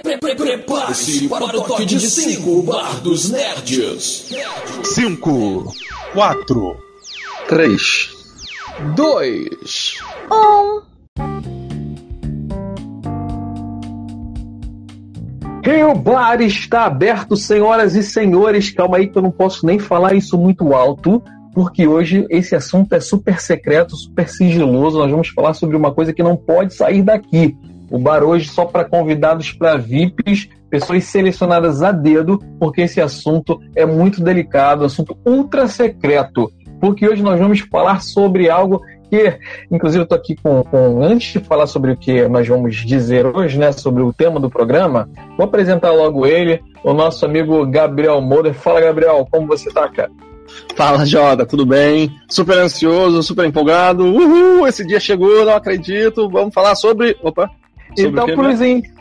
Prepare-se para o toque de 5 Bar dos Nerds. 5, 4, 3, 2, 1. Rio Bar está aberto, senhoras e senhores. Calma aí que eu não posso nem falar isso muito alto, porque hoje esse assunto é super secreto, super sigiloso. Nós vamos falar sobre uma coisa que não pode sair daqui. O bar hoje só para convidados para VIPs, pessoas selecionadas a dedo, porque esse assunto é muito delicado, assunto ultra secreto. Porque hoje nós vamos falar sobre algo que, inclusive, eu estou aqui com, com, Antes de falar sobre o que nós vamos dizer hoje, né, sobre o tema do programa, vou apresentar logo ele, o nosso amigo Gabriel Moura. Fala, Gabriel, como você está, cara? Fala, Jota, tudo bem? Super ansioso, super empolgado. Uhul, esse dia chegou, não acredito. Vamos falar sobre. Opa! Então,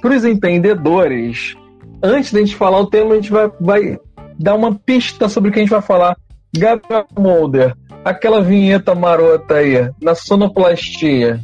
para os entendedores, antes de a gente falar o tema, a gente vai, vai dar uma pista sobre o que a gente vai falar. Gabriel Molder, aquela vinheta marota aí, na sonoplastia.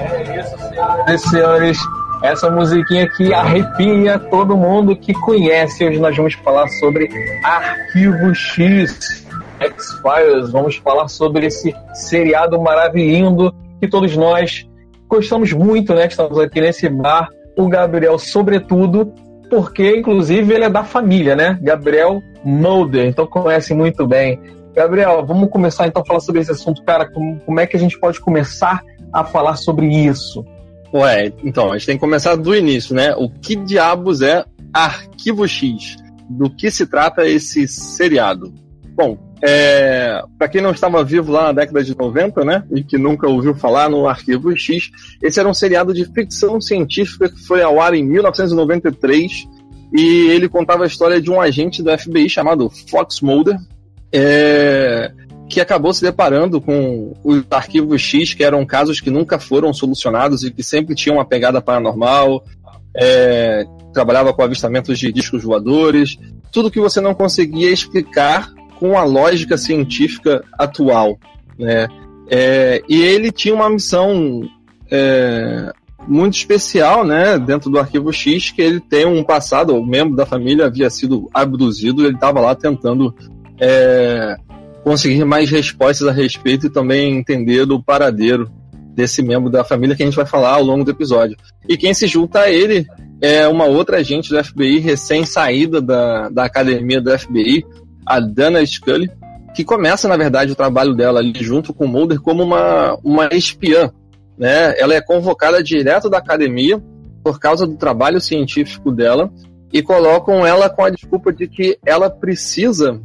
É isso, senhoras e senhores. Essa musiquinha que arrepia todo mundo que conhece. Hoje nós vamos falar sobre Arquivo X, X-Files. Vamos falar sobre esse seriado maravilhoso que todos nós gostamos muito, né? Estamos aqui nesse bar. O Gabriel, sobretudo, porque inclusive ele é da família, né? Gabriel Mulder, então conhece muito bem. Gabriel, vamos começar então a falar sobre esse assunto, cara. Como, como é que a gente pode começar a falar sobre isso? Ué, então, a gente tem que começar do início, né? O que diabos é Arquivo X? Do que se trata esse seriado? Bom, é, para quem não estava vivo lá na década de 90, né, e que nunca ouviu falar no Arquivo X, esse era um seriado de ficção científica que foi ao ar em 1993 e ele contava a história de um agente do FBI chamado Fox Mulder, é, que acabou se deparando com os arquivos X, que eram casos que nunca foram solucionados e que sempre tinham uma pegada paranormal, é, trabalhava com avistamentos de discos voadores, tudo que você não conseguia explicar com a lógica científica atual, né? É, e ele tinha uma missão é, muito especial, né, dentro do Arquivo X, que ele tem um passado, o membro da família havia sido abduzido, ele estava lá tentando é, conseguir mais respostas a respeito e também entender do paradeiro desse membro da família que a gente vai falar ao longo do episódio. E quem se junta a ele é uma outra agente do FBI, recém-saída da, da academia do FBI, a Dana Scully, que começa, na verdade, o trabalho dela ali junto com o Mulder como uma, uma espiã. Né? Ela é convocada direto da academia por causa do trabalho científico dela e colocam ela com a desculpa de que ela precisa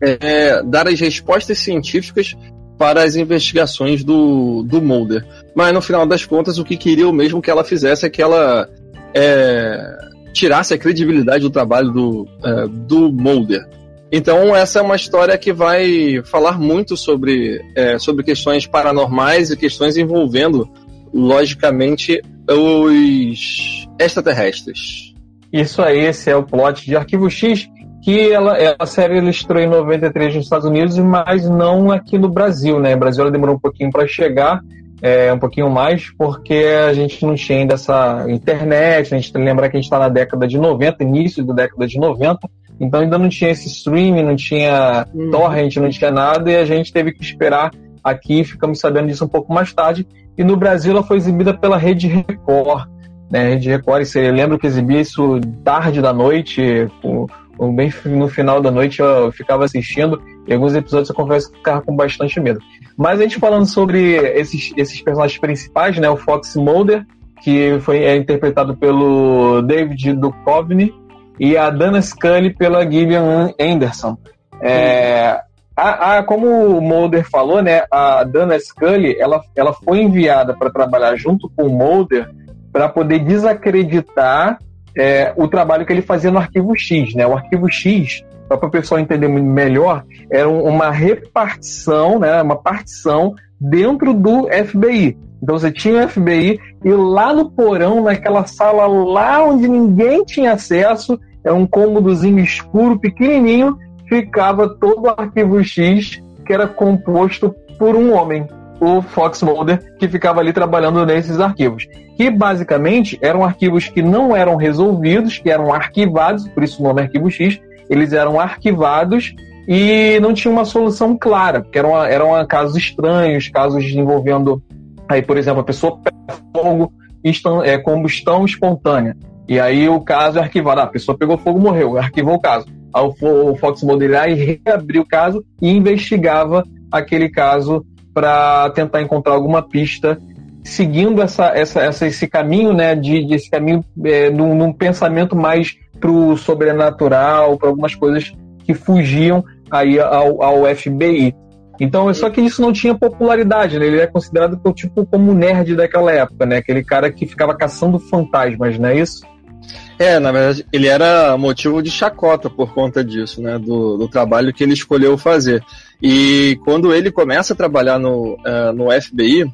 é, dar as respostas científicas para as investigações do, do Mulder. Mas no final das contas, o que queria mesmo que ela fizesse é que ela é, tirasse a credibilidade do trabalho do, é, do Mulder. Então, essa é uma história que vai falar muito sobre, é, sobre questões paranormais e questões envolvendo, logicamente, os extraterrestres. Isso aí, esse é o plot de Arquivo X, que ela, a série ela estreou em 93 nos Estados Unidos, mas não aqui no Brasil, né? O Brasil ela demorou um pouquinho para chegar, é, um pouquinho mais, porque a gente não tinha ainda essa internet, a gente tem que lembrar que a gente está na década de 90, início da década de 90, então ainda não tinha esse streaming, não tinha uhum. torrent, não tinha nada, e a gente teve que esperar aqui, ficamos sabendo disso um pouco mais tarde, e no Brasil ela foi exibida pela Rede Record, né, Rede Record, você lembra que exibia isso tarde da noite, bem no final da noite eu ficava assistindo, e alguns episódios eu confesso que ficava com bastante medo. Mas a gente falando sobre esses, esses personagens principais, né, o Fox Mulder, que foi é interpretado pelo David Duchovny, e a Dana Scully pela Gillian Anderson. É, a, a, como o Mulder falou, né, a Dana Scully ela, ela foi enviada para trabalhar junto com o Mulder para poder desacreditar é, o trabalho que ele fazia no Arquivo X. Né? O Arquivo X, para o pessoal entender melhor, era uma repartição, né, uma partição dentro do FBI. Então você tinha o FBI e lá no porão, naquela sala lá onde ninguém tinha acesso, é um cômodozinho escuro, pequenininho, ficava todo o arquivo X que era composto por um homem, o Fox Mulder, que ficava ali trabalhando nesses arquivos. Que basicamente eram arquivos que não eram resolvidos, que eram arquivados, por isso o nome é Arquivo X, eles eram arquivados e não tinha uma solução clara, porque eram, eram casos estranhos, casos envolvendo, aí, por exemplo, a pessoa pega fogo, é, combustão espontânea. E aí o caso é arquivado. Ah, a pessoa pegou fogo morreu, arquivou o caso. Aí o Fox e reabriu o caso e investigava aquele caso para tentar encontrar alguma pista seguindo essa, essa, essa, esse caminho, né, de, de esse caminho é, num, num pensamento mais para o sobrenatural, para algumas coisas que fugiam aí ao, ao FBI. Então, só que isso não tinha popularidade, né? Ele é considerado tipo como nerd daquela época, né? Aquele cara que ficava caçando fantasmas, não é isso? É, na verdade, ele era motivo de chacota por conta disso, né? Do, do trabalho que ele escolheu fazer. E quando ele começa a trabalhar no, uh, no FBI,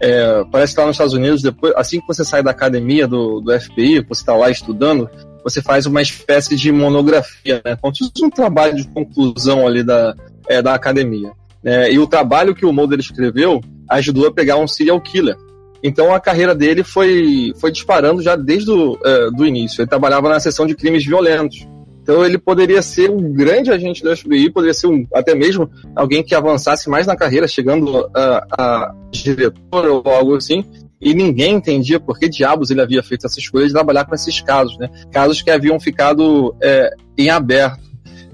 é, parece que lá nos Estados Unidos, depois, assim que você sai da academia do, do FBI, você está lá estudando, você faz uma espécie de monografia, né? Como se um trabalho de conclusão ali da, é, da academia. É, e o trabalho que o Mulder escreveu ajudou a pegar um serial killer. Então a carreira dele foi, foi disparando já desde o é, do início. Ele trabalhava na seção de crimes violentos. Então ele poderia ser um grande agente do FBI, poderia ser um, até mesmo alguém que avançasse mais na carreira, chegando a, a diretor ou algo assim, e ninguém entendia por que diabos ele havia feito essa escolha de trabalhar com esses casos, né? Casos que haviam ficado é, em aberto.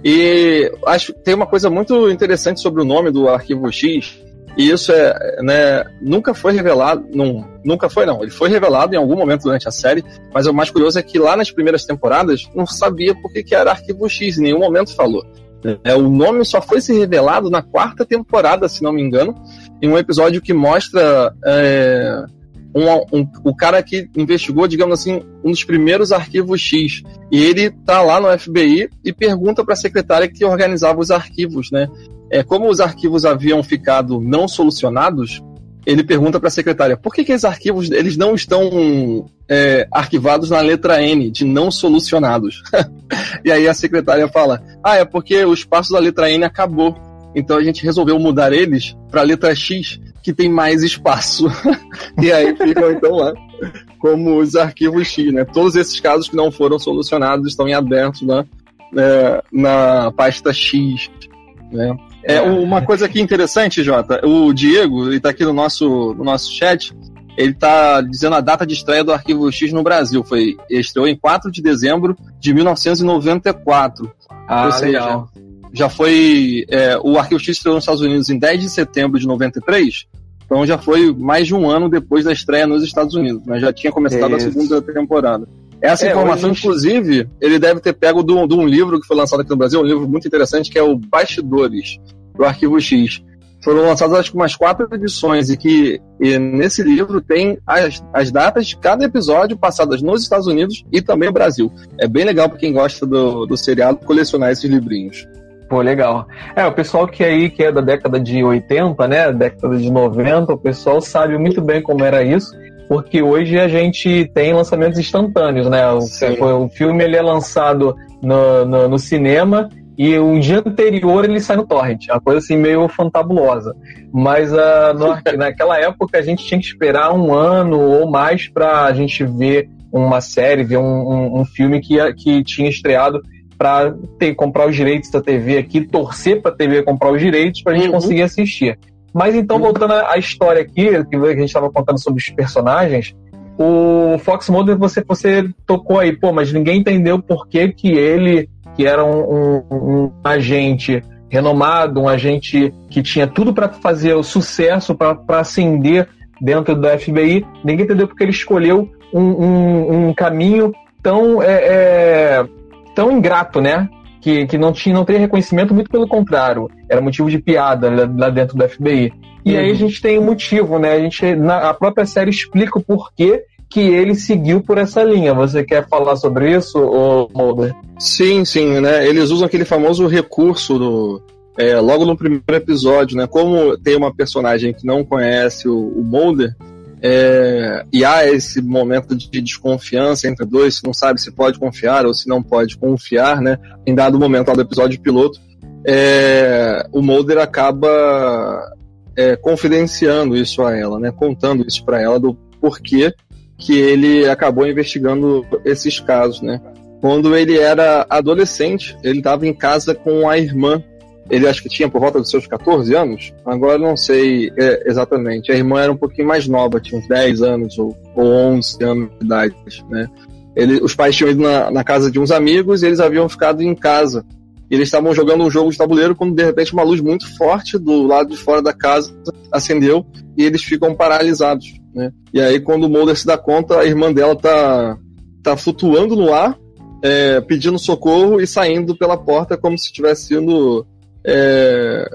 E acho tem uma coisa muito interessante sobre o nome do Arquivo X, e isso é, né, nunca foi revelado, não, nunca foi não, ele foi revelado em algum momento durante a série, mas o mais curioso é que lá nas primeiras temporadas não sabia por que, que era Arquivo X, em nenhum momento falou. É, o nome só foi se revelado na quarta temporada, se não me engano, em um episódio que mostra é, um, um, o cara que investigou, digamos assim, um dos primeiros arquivos X. E ele tá lá no FBI e pergunta para a secretária que organizava os arquivos, né? É, como os arquivos haviam ficado não solucionados, ele pergunta para a secretária por que, que esses arquivos eles não estão é, arquivados na letra N, de não solucionados. e aí a secretária fala: Ah, é porque o espaço da letra N acabou. Então a gente resolveu mudar eles para a letra X, que tem mais espaço. e aí ficam então lá como os arquivos X, né? Todos esses casos que não foram solucionados estão em aberto né, na pasta X, né? É, uma coisa aqui interessante, Jota, o Diego, ele tá aqui no nosso, no nosso chat, ele tá dizendo a data de estreia do Arquivo X no Brasil. Foi, estreou em 4 de dezembro de 1994. Ah, Ou seja, legal. Já foi. É, o Arquivo X estreou nos Estados Unidos em 10 de setembro de 93. Então já foi mais de um ano depois da estreia nos Estados Unidos, mas já tinha começado Isso. a segunda temporada. Essa é, informação, inclusive, ele deve ter pego de um livro que foi lançado aqui no Brasil, um livro muito interessante, que é o Bastidores, do Arquivo X. Foram lançadas acho que umas quatro edições e que e nesse livro tem as, as datas de cada episódio passadas nos Estados Unidos e também no Brasil. É bem legal para quem gosta do, do seriado colecionar esses livrinhos. Pô, legal. É, o pessoal que aí, que é da década de 80, né, década de 90, o pessoal sabe muito bem como era isso, porque hoje a gente tem lançamentos instantâneos, né? O, o filme ele é lançado no, no, no cinema e o dia anterior ele sai no torrent, uma coisa assim meio fantabulosa. Mas uh, no, naquela época a gente tinha que esperar um ano ou mais para a gente ver uma série, ver um, um, um filme que, que tinha estreado para comprar os direitos da TV aqui, torcer para a TV comprar os direitos para a gente uhum. conseguir assistir. Mas então, uhum. voltando à história aqui, que a gente estava contando sobre os personagens, o Fox Mulder, você, você tocou aí, pô, mas ninguém entendeu por que, que ele, que era um, um, um agente renomado, um agente que tinha tudo para fazer o sucesso, para ascender dentro da FBI, ninguém entendeu porque ele escolheu um, um caminho tão é, é, tão ingrato, né? Que, que não tinha não teria reconhecimento, muito pelo contrário, era motivo de piada lá, dentro do FBI. E uhum. aí a gente tem um motivo, né? A, gente, na, a própria série explica o porquê que ele seguiu por essa linha. Você quer falar sobre isso, Mulder? Sim, sim, né? Eles usam aquele famoso recurso do, é, logo no primeiro episódio, né? Como tem uma personagem que não conhece o, o Mulder, é, e há esse momento de desconfiança entre dois, se não sabe se pode confiar ou se não pode confiar, né? Em dado momento lá do episódio piloto, é, o Mulder acaba é, confidenciando isso a ela, né? Contando isso para ela do porquê que ele acabou investigando esses casos, né? Quando ele era adolescente, ele estava em casa com a irmã. Ele acho que tinha por volta dos seus 14 anos. Agora não sei é, exatamente. A irmã era um pouquinho mais nova, tinha uns 10 anos ou, ou 11 anos de idade, né? Ele, os pais tinham ido na, na casa de uns amigos e eles haviam ficado em casa eles estavam jogando um jogo de tabuleiro quando de repente uma luz muito forte do lado de fora da casa acendeu e eles ficam paralisados, né? E aí quando o Mulder se dá conta, a irmã dela tá tá flutuando no ar, é, pedindo socorro e saindo pela porta como se estivesse sendo é,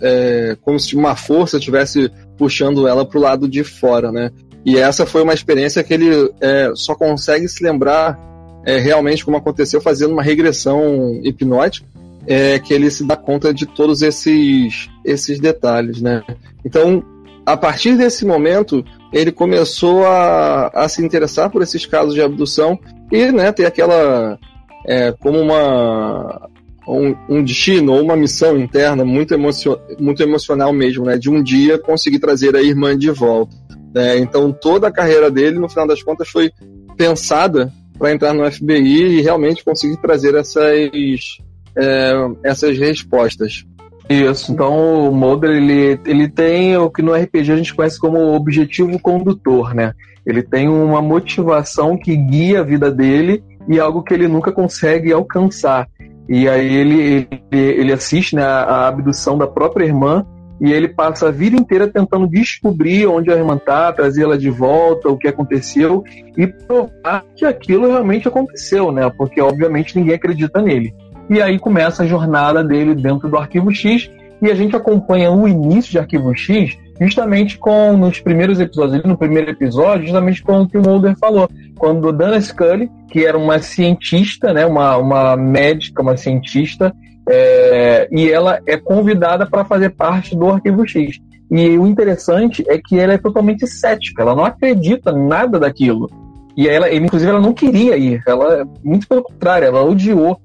é, como se uma força estivesse puxando ela para o lado de fora, né? E essa foi uma experiência que ele é, só consegue se lembrar é, realmente como aconteceu fazendo uma regressão hipnótica é que ele se dá conta de todos esses, esses detalhes, né? Então, a partir desse momento, ele começou a, a se interessar por esses casos de abdução e, né, ter aquela é, como uma um, um, destino ou uma missão interna muito, emocio, muito emocional mesmo, né? De um dia conseguir trazer a irmã de volta. Né? Então toda a carreira dele, no final das contas, foi pensada para entrar no FBI e realmente conseguir trazer essas é, essas respostas. Isso, então o Mulder ele, ele tem o que no RPG a gente conhece como objetivo condutor, né? Ele tem uma motivação que guia a vida dele e algo que ele nunca consegue alcançar. E aí ele, ele, ele assiste né, a abdução da própria irmã e ele passa a vida inteira tentando descobrir onde a irmã está, trazer ela de volta, o que aconteceu e provar que aquilo realmente aconteceu, né? Porque obviamente ninguém acredita nele. E aí começa a jornada dele dentro do Arquivo X e a gente acompanha o início de Arquivo X justamente com nos primeiros episódios, no primeiro episódio, justamente com o que o Mulder falou, quando Dana Scully, que era uma cientista, né, uma, uma médica, uma cientista, é, e ela é convidada para fazer parte do Arquivo X. E o interessante é que ela é totalmente cética, ela não acredita nada daquilo. E ela, inclusive, ela não queria ir, ela, muito pelo contrário, ela odiou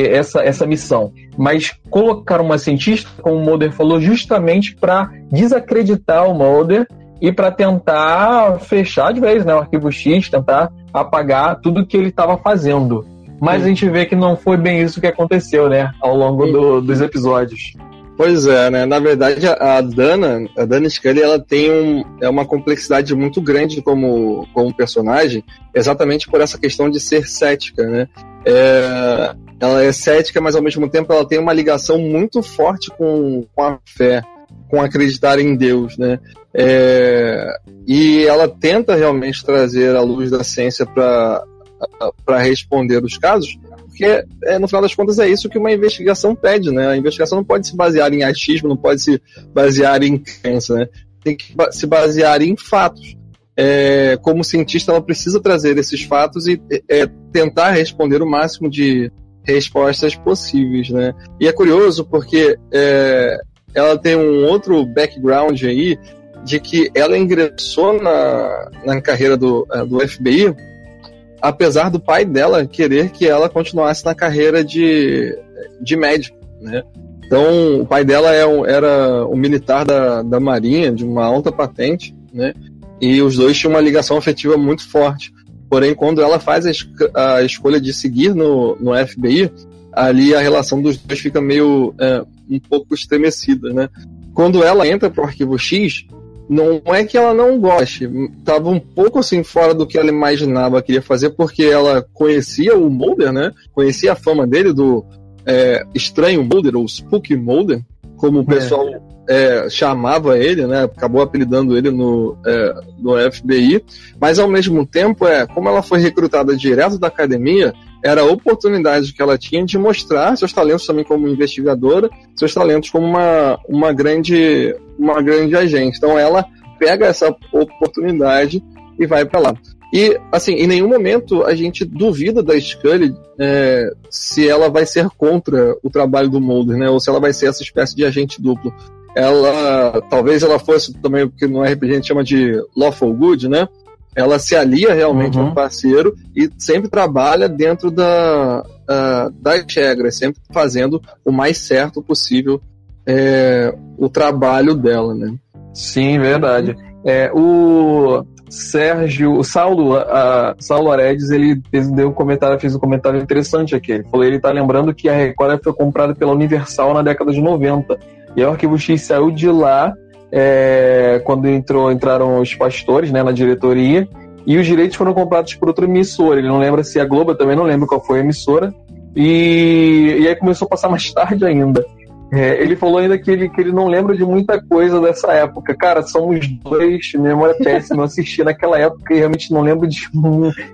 essa, essa missão. Mas colocaram uma cientista, como o Mulder falou, justamente para desacreditar o Mulder e para tentar fechar de vez né, o arquivo X, tentar apagar tudo que ele estava fazendo. Mas Sim. a gente vê que não foi bem isso que aconteceu, né, ao longo do, dos episódios. Pois é, né? Na verdade, a Dana, a Dana Scully, ela tem um, é uma complexidade muito grande como, como personagem, exatamente por essa questão de ser cética, né? É, ela é cética, mas ao mesmo tempo ela tem uma ligação muito forte com, com a fé, com acreditar em Deus, né? É, e ela tenta realmente trazer a luz da ciência para responder os casos, porque é, no final das contas é isso que uma investigação pede, né? A investigação não pode se basear em achismo, não pode se basear em crença, né? Tem que se basear em fatos. É, como cientista, ela precisa trazer esses fatos e é, tentar responder o máximo de, respostas possíveis, né? E é curioso porque é, ela tem um outro background aí de que ela ingressou na, na carreira do, é, do FBI apesar do pai dela querer que ela continuasse na carreira de, de médico, né? Então, o pai dela é um, era um militar da, da Marinha, de uma alta patente, né? E os dois tinham uma ligação afetiva muito forte. Porém, quando ela faz a, es a escolha de seguir no, no FBI, ali a relação dos dois fica meio é, um pouco estremecida, né? Quando ela entra pro arquivo X, não é que ela não goste, tava um pouco assim fora do que ela imaginava que ia fazer, porque ela conhecia o Mulder, né? Conhecia a fama dele do é, estranho Mulder, ou Spooky Mulder, como o é. pessoal é é, chamava ele, né? Acabou apelidando ele no, é, no FBI, mas ao mesmo tempo, é, como ela foi recrutada direto da academia, era a oportunidade que ela tinha de mostrar seus talentos também como investigadora, seus talentos como uma, uma, grande, uma grande agente. Então ela pega essa oportunidade e vai para lá. E, assim, em nenhum momento a gente duvida da Scully é, se ela vai ser contra o trabalho do Mulder, né? Ou se ela vai ser essa espécie de agente duplo ela talvez ela fosse também o que no RPG a gente chama de lawful good, né? Ela se alia realmente uhum. ao parceiro e sempre trabalha dentro da, uh, das regras, sempre fazendo o mais certo possível é, o trabalho dela, né? Sim, verdade. É, o Sérgio, o Saulo, a, Saulo Aredes, ele deu um comentário, fez um comentário interessante aqui. Ele falou, ele tá lembrando que a Record foi comprada pela Universal na década de 90. E o Arquivo X saiu de lá é, quando entrou, entraram os pastores né, na diretoria e os direitos foram comprados por outra emissora. Ele não lembra se a Globo, também não lembro qual foi a emissora. E, e aí começou a passar mais tarde ainda. É, ele falou ainda que ele, que ele não lembra de muita coisa dessa época. Cara, somos dois, memória péssima. Eu assisti naquela época e realmente não lembro de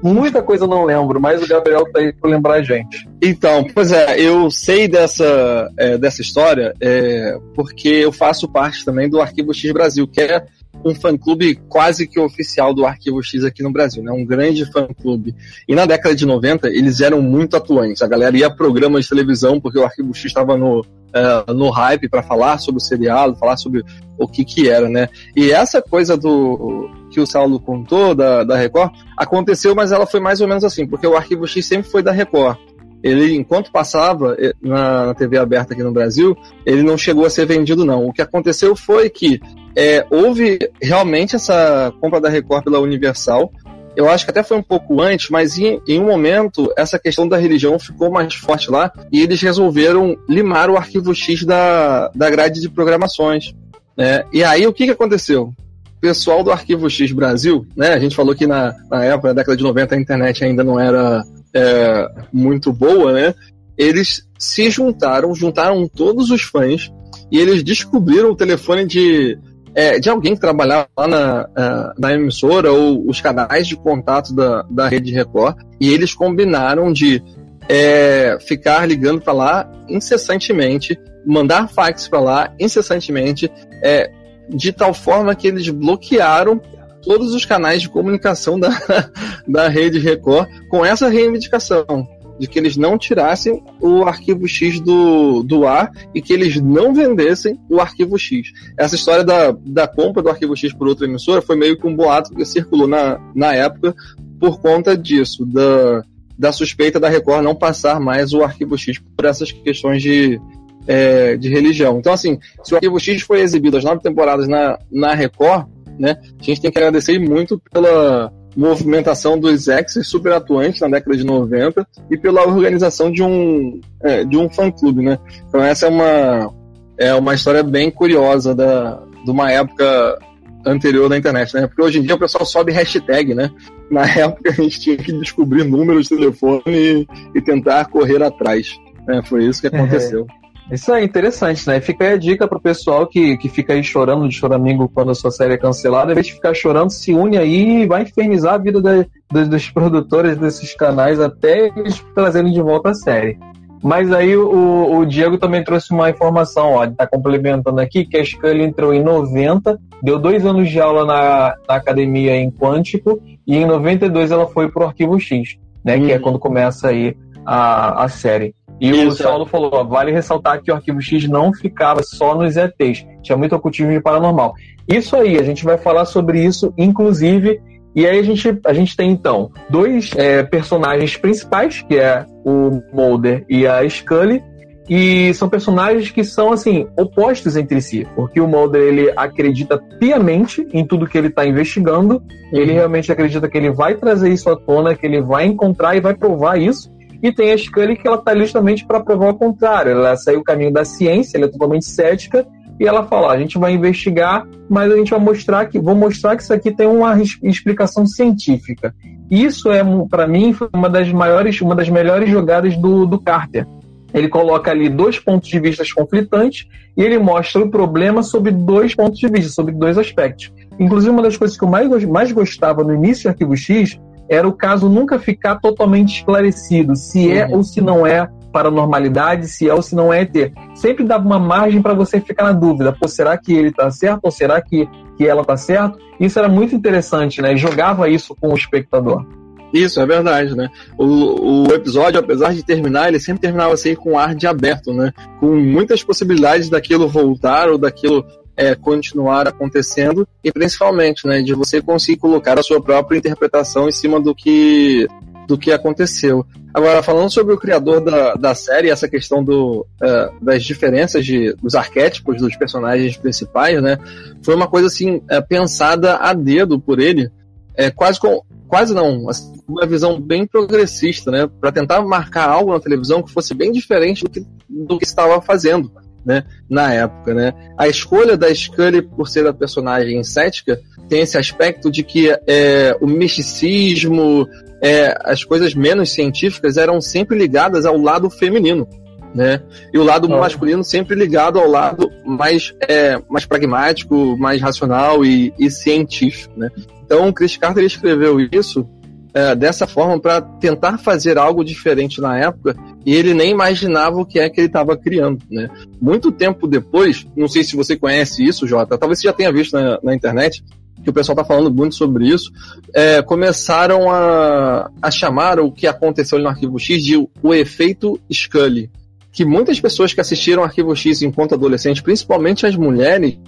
muita coisa, não lembro. Mas o Gabriel tá aí pra lembrar a gente. Então, pois é, eu sei dessa, é, dessa história é, porque eu faço parte também do Arquivo X Brasil, que é um fã-clube quase que oficial do Arquivo X aqui no Brasil, né? Um grande fã-clube. E na década de 90, eles eram muito atuantes. A galera ia a programas de televisão, porque o Arquivo X estava no, uh, no hype para falar sobre o seriado, falar sobre o que que era, né? E essa coisa do que o Saulo contou da, da Record aconteceu, mas ela foi mais ou menos assim, porque o Arquivo X sempre foi da Record ele, enquanto passava eh, na, na, TV aberta aqui no Brasil, ele não chegou a ser vendido, não. O que aconteceu foi que é, houve realmente essa compra da Record pela Universal. Eu acho que até foi um pouco antes, mas em, em um momento essa questão da religião ficou mais forte lá e eles resolveram limar o arquivo X da, da grade de programações. Né? E aí o que, que aconteceu? Pessoal do Arquivo X Brasil, né? A gente falou que na, na época, na década de 90, a internet ainda não era é, muito boa, né? Eles se juntaram, juntaram todos os fãs e eles descobriram o telefone de, é, de alguém que trabalhava lá na, é, na emissora ou os canais de contato da, da Rede Record e eles combinaram de é, ficar ligando para lá incessantemente, mandar fax para lá incessantemente, é, de tal forma que eles bloquearam todos os canais de comunicação da, da rede Record com essa reivindicação de que eles não tirassem o arquivo X do, do ar e que eles não vendessem o arquivo X. Essa história da, da compra do arquivo X por outra emissora foi meio que um boato que circulou na, na época por conta disso, da, da suspeita da Record não passar mais o arquivo X por essas questões de, é, de religião. Então, assim, se o arquivo X foi exibido as nove temporadas na, na Record, né? A gente tem que agradecer muito pela movimentação dos ex super atuantes na década de 90 e pela organização de um, é, de um fã-clube, né? Então essa é uma, é uma história bem curiosa da, de uma época anterior da internet, né? Porque hoje em dia o pessoal sobe hashtag, né? Na época a gente tinha que descobrir números de telefone e, e tentar correr atrás. Né? Foi isso que aconteceu. É. Isso é interessante, né? Fica aí a dica pro pessoal que, que fica aí chorando de choramingo quando a sua série é cancelada. Em vez de ficar chorando, se une aí e vai infernizar a vida da, dos, dos produtores desses canais até eles trazerem de volta a série. Mas aí o, o Diego também trouxe uma informação, ó, tá complementando aqui, que a Scully entrou em 90, deu dois anos de aula na, na academia em Quântico, e em 92 ela foi pro Arquivo X, né? Uhum. Que é uhum. quando começa aí a, a série. E Isso, o Saulo falou: ó, vale ressaltar que o arquivo X não ficava só nos ETs, tinha muito ocultismo de paranormal. Isso aí, a gente vai falar sobre isso, inclusive. E aí a gente, a gente tem então dois é, personagens principais, que é o Mulder e a Scully, e são personagens que são assim opostos entre si, porque o Mulder ele acredita piamente em tudo que ele está investigando, uhum. ele realmente acredita que ele vai trazer isso à tona, que ele vai encontrar e vai provar isso. E tem a Scully que ela está justamente para provar o contrário. Ela saiu o caminho da ciência, ela é totalmente cética e ela fala: a gente vai investigar, mas a gente vai mostrar que vou mostrar que isso aqui tem uma explicação científica. Isso é para mim uma das maiores, uma das melhores jogadas do, do Carter. Ele coloca ali dois pontos de vista conflitantes e ele mostra o problema sob dois pontos de vista, sobre dois aspectos. Inclusive, uma das coisas que eu mais, mais gostava no início do Arquivo X era o caso nunca ficar totalmente esclarecido se é ou se não é paranormalidade, se é ou se não é ET. Sempre dava uma margem para você ficar na dúvida, pô, será que ele está certo ou será que, que ela está certo? Isso era muito interessante, né? Jogava isso com o espectador. Isso, é verdade, né? O, o episódio, apesar de terminar, ele sempre terminava assim com um ar de aberto, né? Com muitas possibilidades daquilo voltar ou daquilo é, continuar acontecendo e principalmente, né, de você conseguir colocar a sua própria interpretação em cima do que do que aconteceu. Agora, falando sobre o criador da, da série, essa questão do, uh, das diferenças de, dos arquétipos dos personagens principais, né? Foi uma coisa assim, é, pensada a dedo por ele, é, quase com. Quase não, assim, uma visão bem progressista, né? Para tentar marcar algo na televisão que fosse bem diferente do que, do que estava fazendo. Né, na época, né? A escolha da Scully por ser a personagem cética tem esse aspecto de que é, o misticismo, é, as coisas menos científicas eram sempre ligadas ao lado feminino. Né? E o lado oh. masculino sempre ligado ao lado mais, é, mais pragmático, mais racional e, e científico. Né? Então, Chris Carter escreveu isso é, dessa forma para tentar fazer algo diferente na época e ele nem imaginava o que é que ele estava criando. Né? Muito tempo depois, não sei se você conhece isso, Jota, talvez você já tenha visto na, na internet, que o pessoal está falando muito sobre isso, é, começaram a, a chamar o que aconteceu no Arquivo X de o efeito Scully. Que muitas pessoas que assistiram Arquivo X enquanto adolescentes, principalmente as mulheres,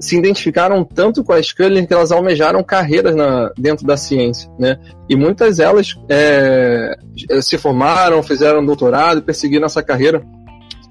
se identificaram tanto com a Scully que elas almejaram carreiras na, dentro da ciência, né? E muitas delas é, se formaram, fizeram doutorado perseguiram essa carreira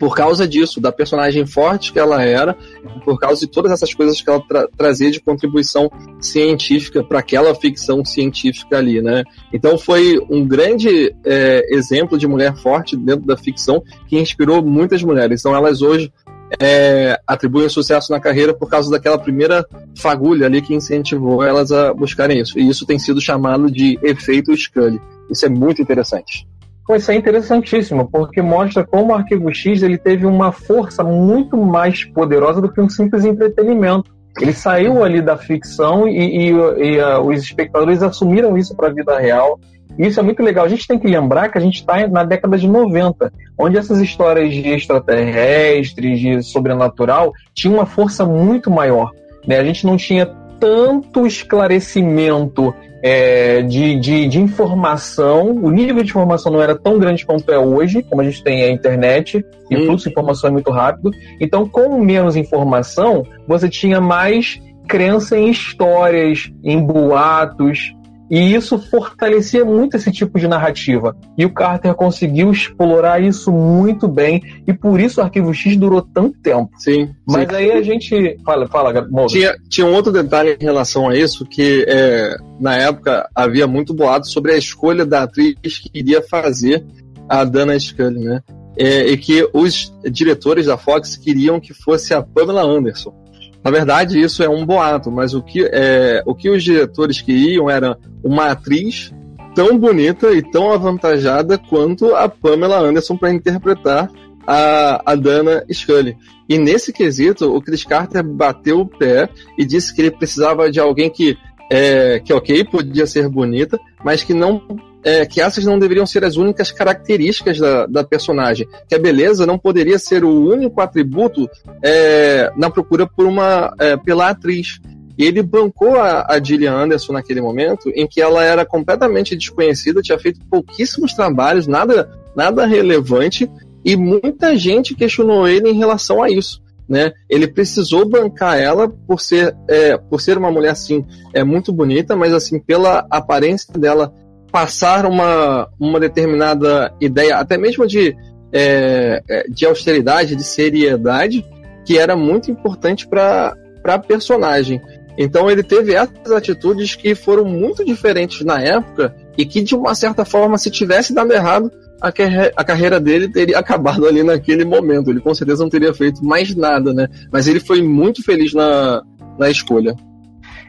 por causa disso, da personagem forte que ela era, por causa de todas essas coisas que ela tra trazia de contribuição científica para aquela ficção científica ali, né? Então foi um grande é, exemplo de mulher forte dentro da ficção que inspirou muitas mulheres. Então elas hoje é, atribuem sucesso na carreira por causa daquela primeira fagulha ali que incentivou elas a buscarem isso. E isso tem sido chamado de efeito Scully. Isso é muito interessante. Isso é interessantíssimo, porque mostra como o Arquivo X ele teve uma força muito mais poderosa do que um simples entretenimento. Ele saiu ali da ficção e, e, e uh, os espectadores assumiram isso para a vida real. Isso é muito legal. A gente tem que lembrar que a gente está na década de 90, onde essas histórias de extraterrestres, de sobrenatural, tinham uma força muito maior. Né? A gente não tinha tanto esclarecimento é, de, de, de, informação, o nível de informação não era tão grande quanto é hoje, como a gente tem a internet, e o fluxo de informação é muito rápido. Então, com menos informação, você tinha mais crença em histórias, em boatos, e isso fortalecia muito esse tipo de narrativa. E o Carter conseguiu explorar isso muito bem. E por isso o Arquivo X durou tanto tempo. Sim. Mas sim. aí a gente. Fala, fala, Tinha, tinha um outro detalhe em relação a isso, que é, na época havia muito boato sobre a escolha da atriz que iria fazer a Dana Scully, né? É, e que os diretores da Fox queriam que fosse a Pamela Anderson. Na verdade, isso é um boato, mas o que, é, o que os diretores queriam era uma atriz tão bonita e tão avantajada quanto a Pamela Anderson para interpretar a, a Dana Scully. E nesse quesito, o Chris Carter bateu o pé e disse que ele precisava de alguém que, é, que ok, podia ser bonita, mas que não é, que essas não deveriam ser as únicas características da, da personagem. Que a beleza não poderia ser o único atributo é, na procura por uma, é, pela atriz. E ele bancou a, a Gillian Anderson naquele momento, em que ela era completamente desconhecida, tinha feito pouquíssimos trabalhos, nada, nada relevante, e muita gente questionou ele em relação a isso. Né? Ele precisou bancar ela por ser, é, por ser uma mulher assim, é muito bonita, mas assim pela aparência dela passar uma, uma determinada ideia, até mesmo de, é, é de austeridade, de seriedade, que era muito importante para a personagem. Então ele teve essas atitudes que foram muito diferentes na época e que, de uma certa forma, se tivesse dado errado, a, a carreira dele teria acabado ali naquele momento. Ele com certeza não teria feito mais nada, né? Mas ele foi muito feliz na, na escolha.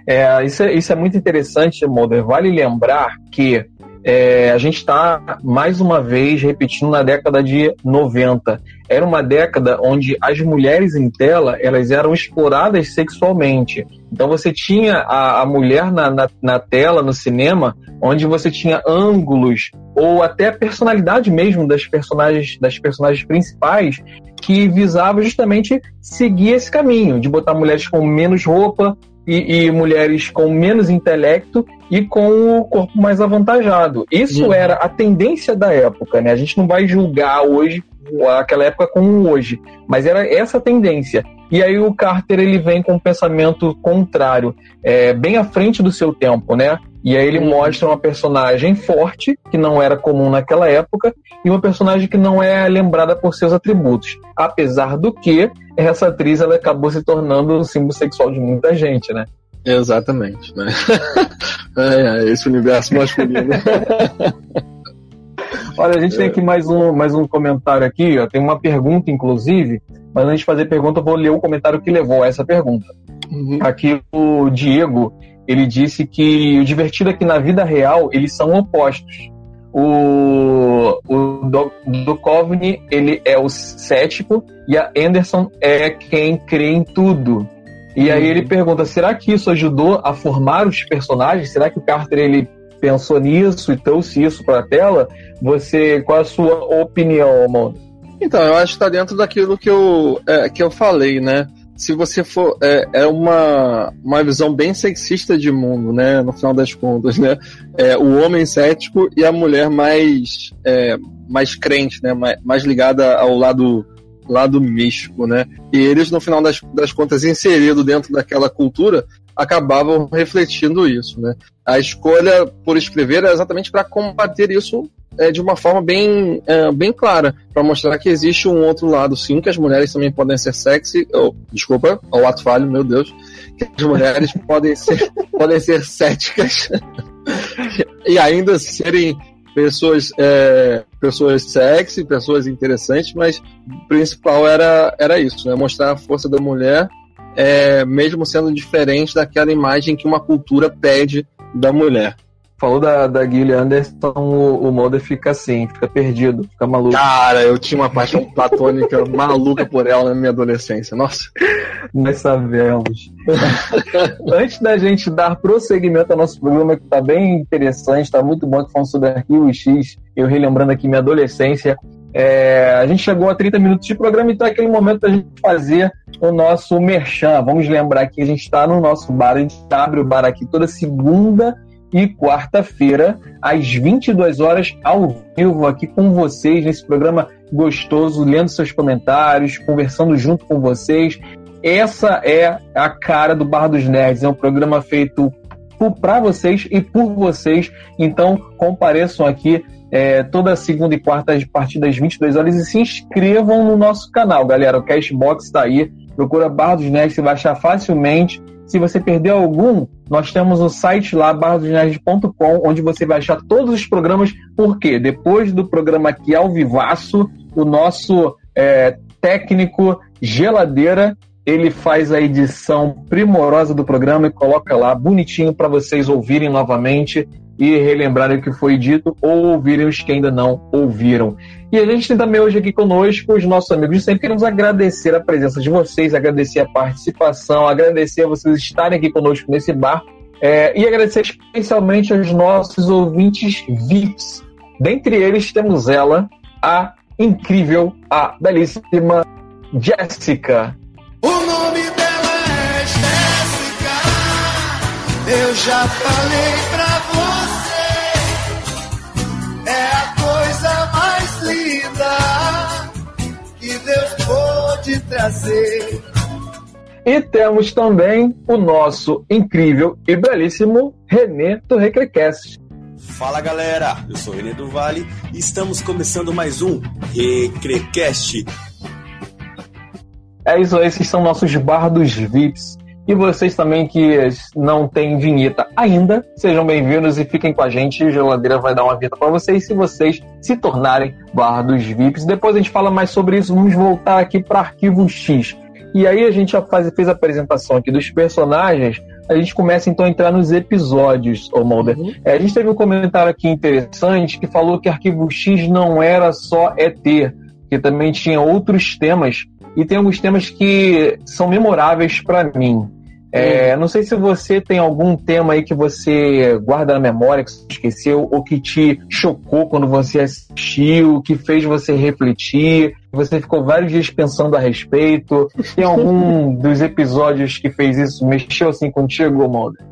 É, isso, é, isso é muito interessante, Mulder. Vale lembrar que é, a gente está mais uma vez repetindo na década de 90. Era uma década onde as mulheres em tela elas eram exploradas sexualmente. Então você tinha a, a mulher na, na, na, tela, no cinema, onde você tinha ângulos ou até a personalidade mesmo das personagens, das personagens principais que visava justamente seguir esse caminho de botar mulheres com menos roupa, e, e, mulheres com menos intelecto e com o corpo mais avantajado. Isso uhum. era a tendência da época, né? A gente não vai julgar hoje aquela época com hoje, mas era essa tendência. E aí o Carter ele vem com um pensamento contrário, é, bem à frente do seu tempo, né? E aí ele uhum. mostra uma personagem forte, que não era comum naquela época, e uma personagem que não é lembrada por seus atributos. Apesar do que, essa atriz ela acabou se tornando um símbolo sexual de muita gente, né? Exatamente, né? é, é, esse universo masculino. Olha, a gente tem aqui mais um, mais um comentário aqui, ó. tem uma pergunta, inclusive, mas antes de fazer pergunta, eu vou ler o comentário que levou a essa pergunta. Uhum. Aqui o Diego, ele disse que o divertido é que na vida real eles são opostos. O, o Duchovny, ele é o cético e a Anderson é quem crê em tudo. E aí ele uhum. pergunta, será que isso ajudou a formar os personagens? Será que o Carter ele pensou nisso e trouxe isso para a tela? Você, qual a sua opinião, mano? Então, eu acho que está dentro daquilo que eu, é, que eu falei, né? Se você for. É, é, uma, uma visão bem sexista de mundo, né? No final das contas, né? É, o homem cético e a mulher mais, é, mais crente, né? Mais, mais ligada ao lado lado místico, né? E eles, no final das, das contas, inseridos dentro daquela cultura, acabavam refletindo isso, né? A escolha por escrever é exatamente para combater isso é, de uma forma bem, é, bem clara, para mostrar que existe um outro lado, sim, que as mulheres também podem ser sexy, desculpa, o ato falho, meu Deus, que as mulheres podem ser, podem ser céticas e ainda serem pessoas, é, pessoas sexy, pessoas interessantes, mas o principal era, era isso, né? Mostrar a força da mulher, é, mesmo sendo diferente daquela imagem que uma cultura pede da mulher. Falou da, da Gillian Anderson, o, o Mulder fica assim, fica perdido, fica maluco. Cara, eu tinha uma paixão platônica maluca por ela na minha adolescência, nossa. Nós sabemos. Antes da gente dar prosseguimento ao nosso programa, que está bem interessante, está muito bom, que falando sobre Arquivo X, eu relembrando aqui minha adolescência, é, a gente chegou a 30 minutos de programa, então é aquele momento da gente fazer o nosso merchan. Vamos lembrar que a gente está no nosso bar, a gente abre o bar aqui toda segunda e quarta-feira, às 22 horas, ao vivo, aqui com vocês, nesse programa gostoso, lendo seus comentários, conversando junto com vocês. Essa é a cara do Bar dos Nerds, é um programa feito para vocês e por vocês. Então, compareçam aqui é, toda segunda e quarta, a partir das 22 horas, e se inscrevam no nosso canal, galera. O Cashbox está aí. Procura Bar dos Nerds, você vai achar facilmente. Se você perdeu algum, nós temos o site lá, barradosnerd.com, onde você vai achar todos os programas, porque depois do programa aqui ao vivaço, o nosso é, técnico geladeira, ele faz a edição primorosa do programa e coloca lá bonitinho para vocês ouvirem novamente e relembrarem o que foi dito ou ouvirem os que ainda não ouviram. E a gente tem também hoje aqui conosco os nossos amigos de sempre. Queremos agradecer a presença de vocês, agradecer a participação, agradecer a vocês estarem aqui conosco nesse bar é, e agradecer especialmente aos nossos ouvintes VIPs. Dentre eles temos ela, a incrível, a belíssima Jéssica. O nome dela é Jéssica. Eu já falei pra pode trazer. E temos também o nosso incrível e belíssimo Renê do Recrecast. Fala galera, eu sou o Renê do Vale e estamos começando mais um Recrecast. É isso, esses são nossos bardos VIPs e vocês também que não têm vinheta ainda, sejam bem-vindos e fiquem com a gente. A geladeira vai dar uma vinheta para vocês se vocês se tornarem barra dos VIPs. Depois a gente fala mais sobre isso. Vamos voltar aqui para Arquivo X. E aí a gente já faz, fez a apresentação aqui dos personagens. A gente começa então a entrar nos episódios, ô Mulder. Uhum. É, a gente teve um comentário aqui interessante que falou que Arquivo X não era só ET, que também tinha outros temas e tem alguns temas que são memoráveis para mim. É, não sei se você tem algum tema aí que você guarda na memória, que você esqueceu, ou que te chocou quando você assistiu, que fez você refletir, que você ficou vários dias pensando a respeito. Tem algum dos episódios que fez isso, mexeu assim contigo, Mulder?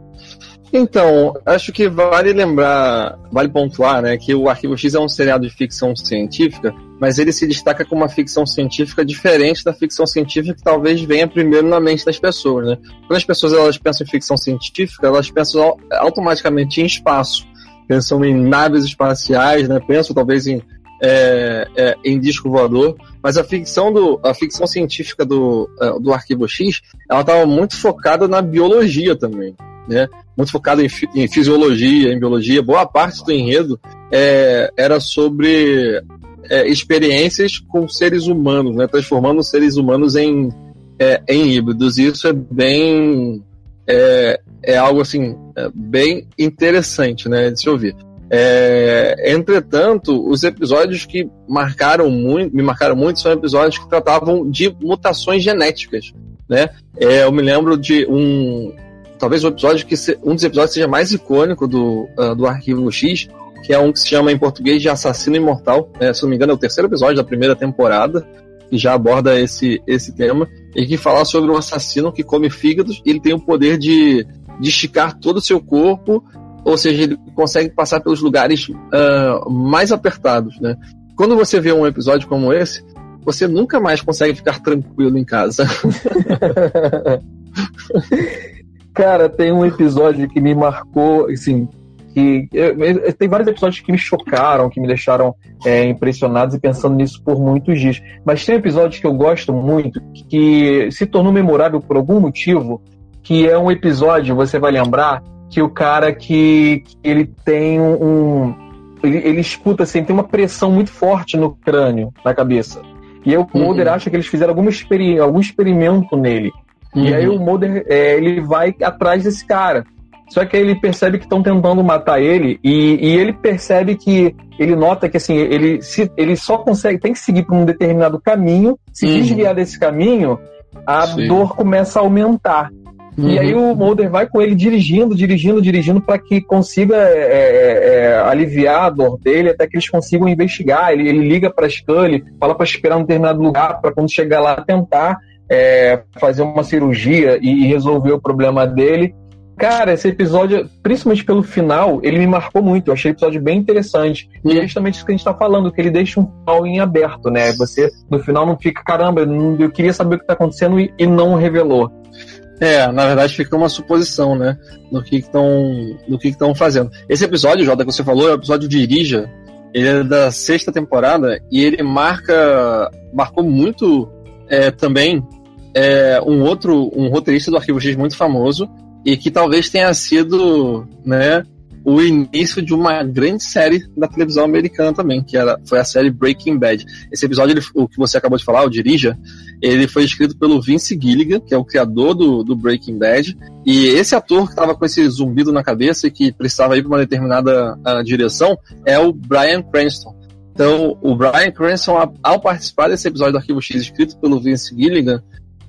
Então, acho que vale lembrar, vale pontuar, né, que o Arquivo X é um seriado de ficção científica mas ele se destaca como uma ficção científica diferente da ficção científica que talvez venha primeiro na mente das pessoas, né? Quando as pessoas elas pensam em ficção científica, elas pensam automaticamente em espaço, pensam em naves espaciais, né? Pensam talvez em é, é, em disco voador, mas a ficção do a ficção científica do, é, do Arquivo X, ela estava muito focada na biologia também, né? Muito focada em, em fisiologia, em biologia. Boa parte do enredo é, era sobre é, experiências com seres humanos, né? Transformando seres humanos em é, em híbridos. E isso é bem é, é algo assim bem interessante, né? De se ouvir. É, entretanto, os episódios que marcaram muito, me marcaram muito são episódios que tratavam de mutações genéticas, né? É, eu me lembro de um, talvez um episódio que se, um dos episódios seja mais icônico do, uh, do Arquivo X, que é um que se chama em português de Assassino Imortal. Né? Se não me engano, é o terceiro episódio da primeira temporada que já aborda esse, esse tema e que fala sobre um assassino que come fígados e ele tem o poder de, de esticar todo o seu corpo ou seja, ele consegue passar pelos lugares uh, mais apertados, né? Quando você vê um episódio como esse, você nunca mais consegue ficar tranquilo em casa. Cara, tem um episódio que me marcou, assim, que eu, eu, tem vários episódios que me chocaram, que me deixaram é, impressionados e pensando nisso por muitos dias. Mas tem um episódio que eu gosto muito, que se tornou memorável por algum motivo, que é um episódio, você vai lembrar, que o cara que, que ele tem um. Ele, ele, escuta assim, tem uma pressão muito forte no crânio, na cabeça. E aí o uhum. Mulder acha que eles fizeram algum, experi algum experimento nele. Uhum. E aí o Mulder é, ele vai atrás desse cara. Só que aí ele percebe que estão tentando matar ele e, e, ele percebe que ele nota que assim ele, se, ele só consegue tem que seguir por um determinado caminho. Se uhum. desviar desse caminho, a Sim. dor começa a aumentar. Uhum. E aí o Mulder vai com ele dirigindo, dirigindo, dirigindo para que consiga é, é, é, aliviar a dor dele até que eles consigam investigar. Ele, ele liga para Scully, fala para esperar um determinado lugar para quando chegar lá tentar é, fazer uma cirurgia e resolver o problema dele. Cara, esse episódio, principalmente pelo final, ele me marcou muito. Eu achei o episódio bem interessante. E é justamente isso que a gente tá falando, que ele deixa um final em aberto, né? Você, no final, não fica, caramba, eu queria saber o que tá acontecendo e, e não revelou. É, na verdade fica uma suposição, né? Do que estão do que estão fazendo. Esse episódio, Jota, que você falou, é o episódio de Irija. Ele é da sexta temporada e ele marca marcou muito é, também é, um outro um roteirista do Arquivo X muito famoso e que talvez tenha sido, né, o início de uma grande série da televisão americana também, que era, foi a série Breaking Bad. Esse episódio, ele, o que você acabou de falar, o Dirija, ele foi escrito pelo Vince Gilligan, que é o criador do, do Breaking Bad, e esse ator que estava com esse zumbido na cabeça e que precisava ir para uma determinada uh, direção é o Brian Cranston. Então, o Brian Cranston, ao participar desse episódio do Arquivo X escrito pelo Vince Gilligan,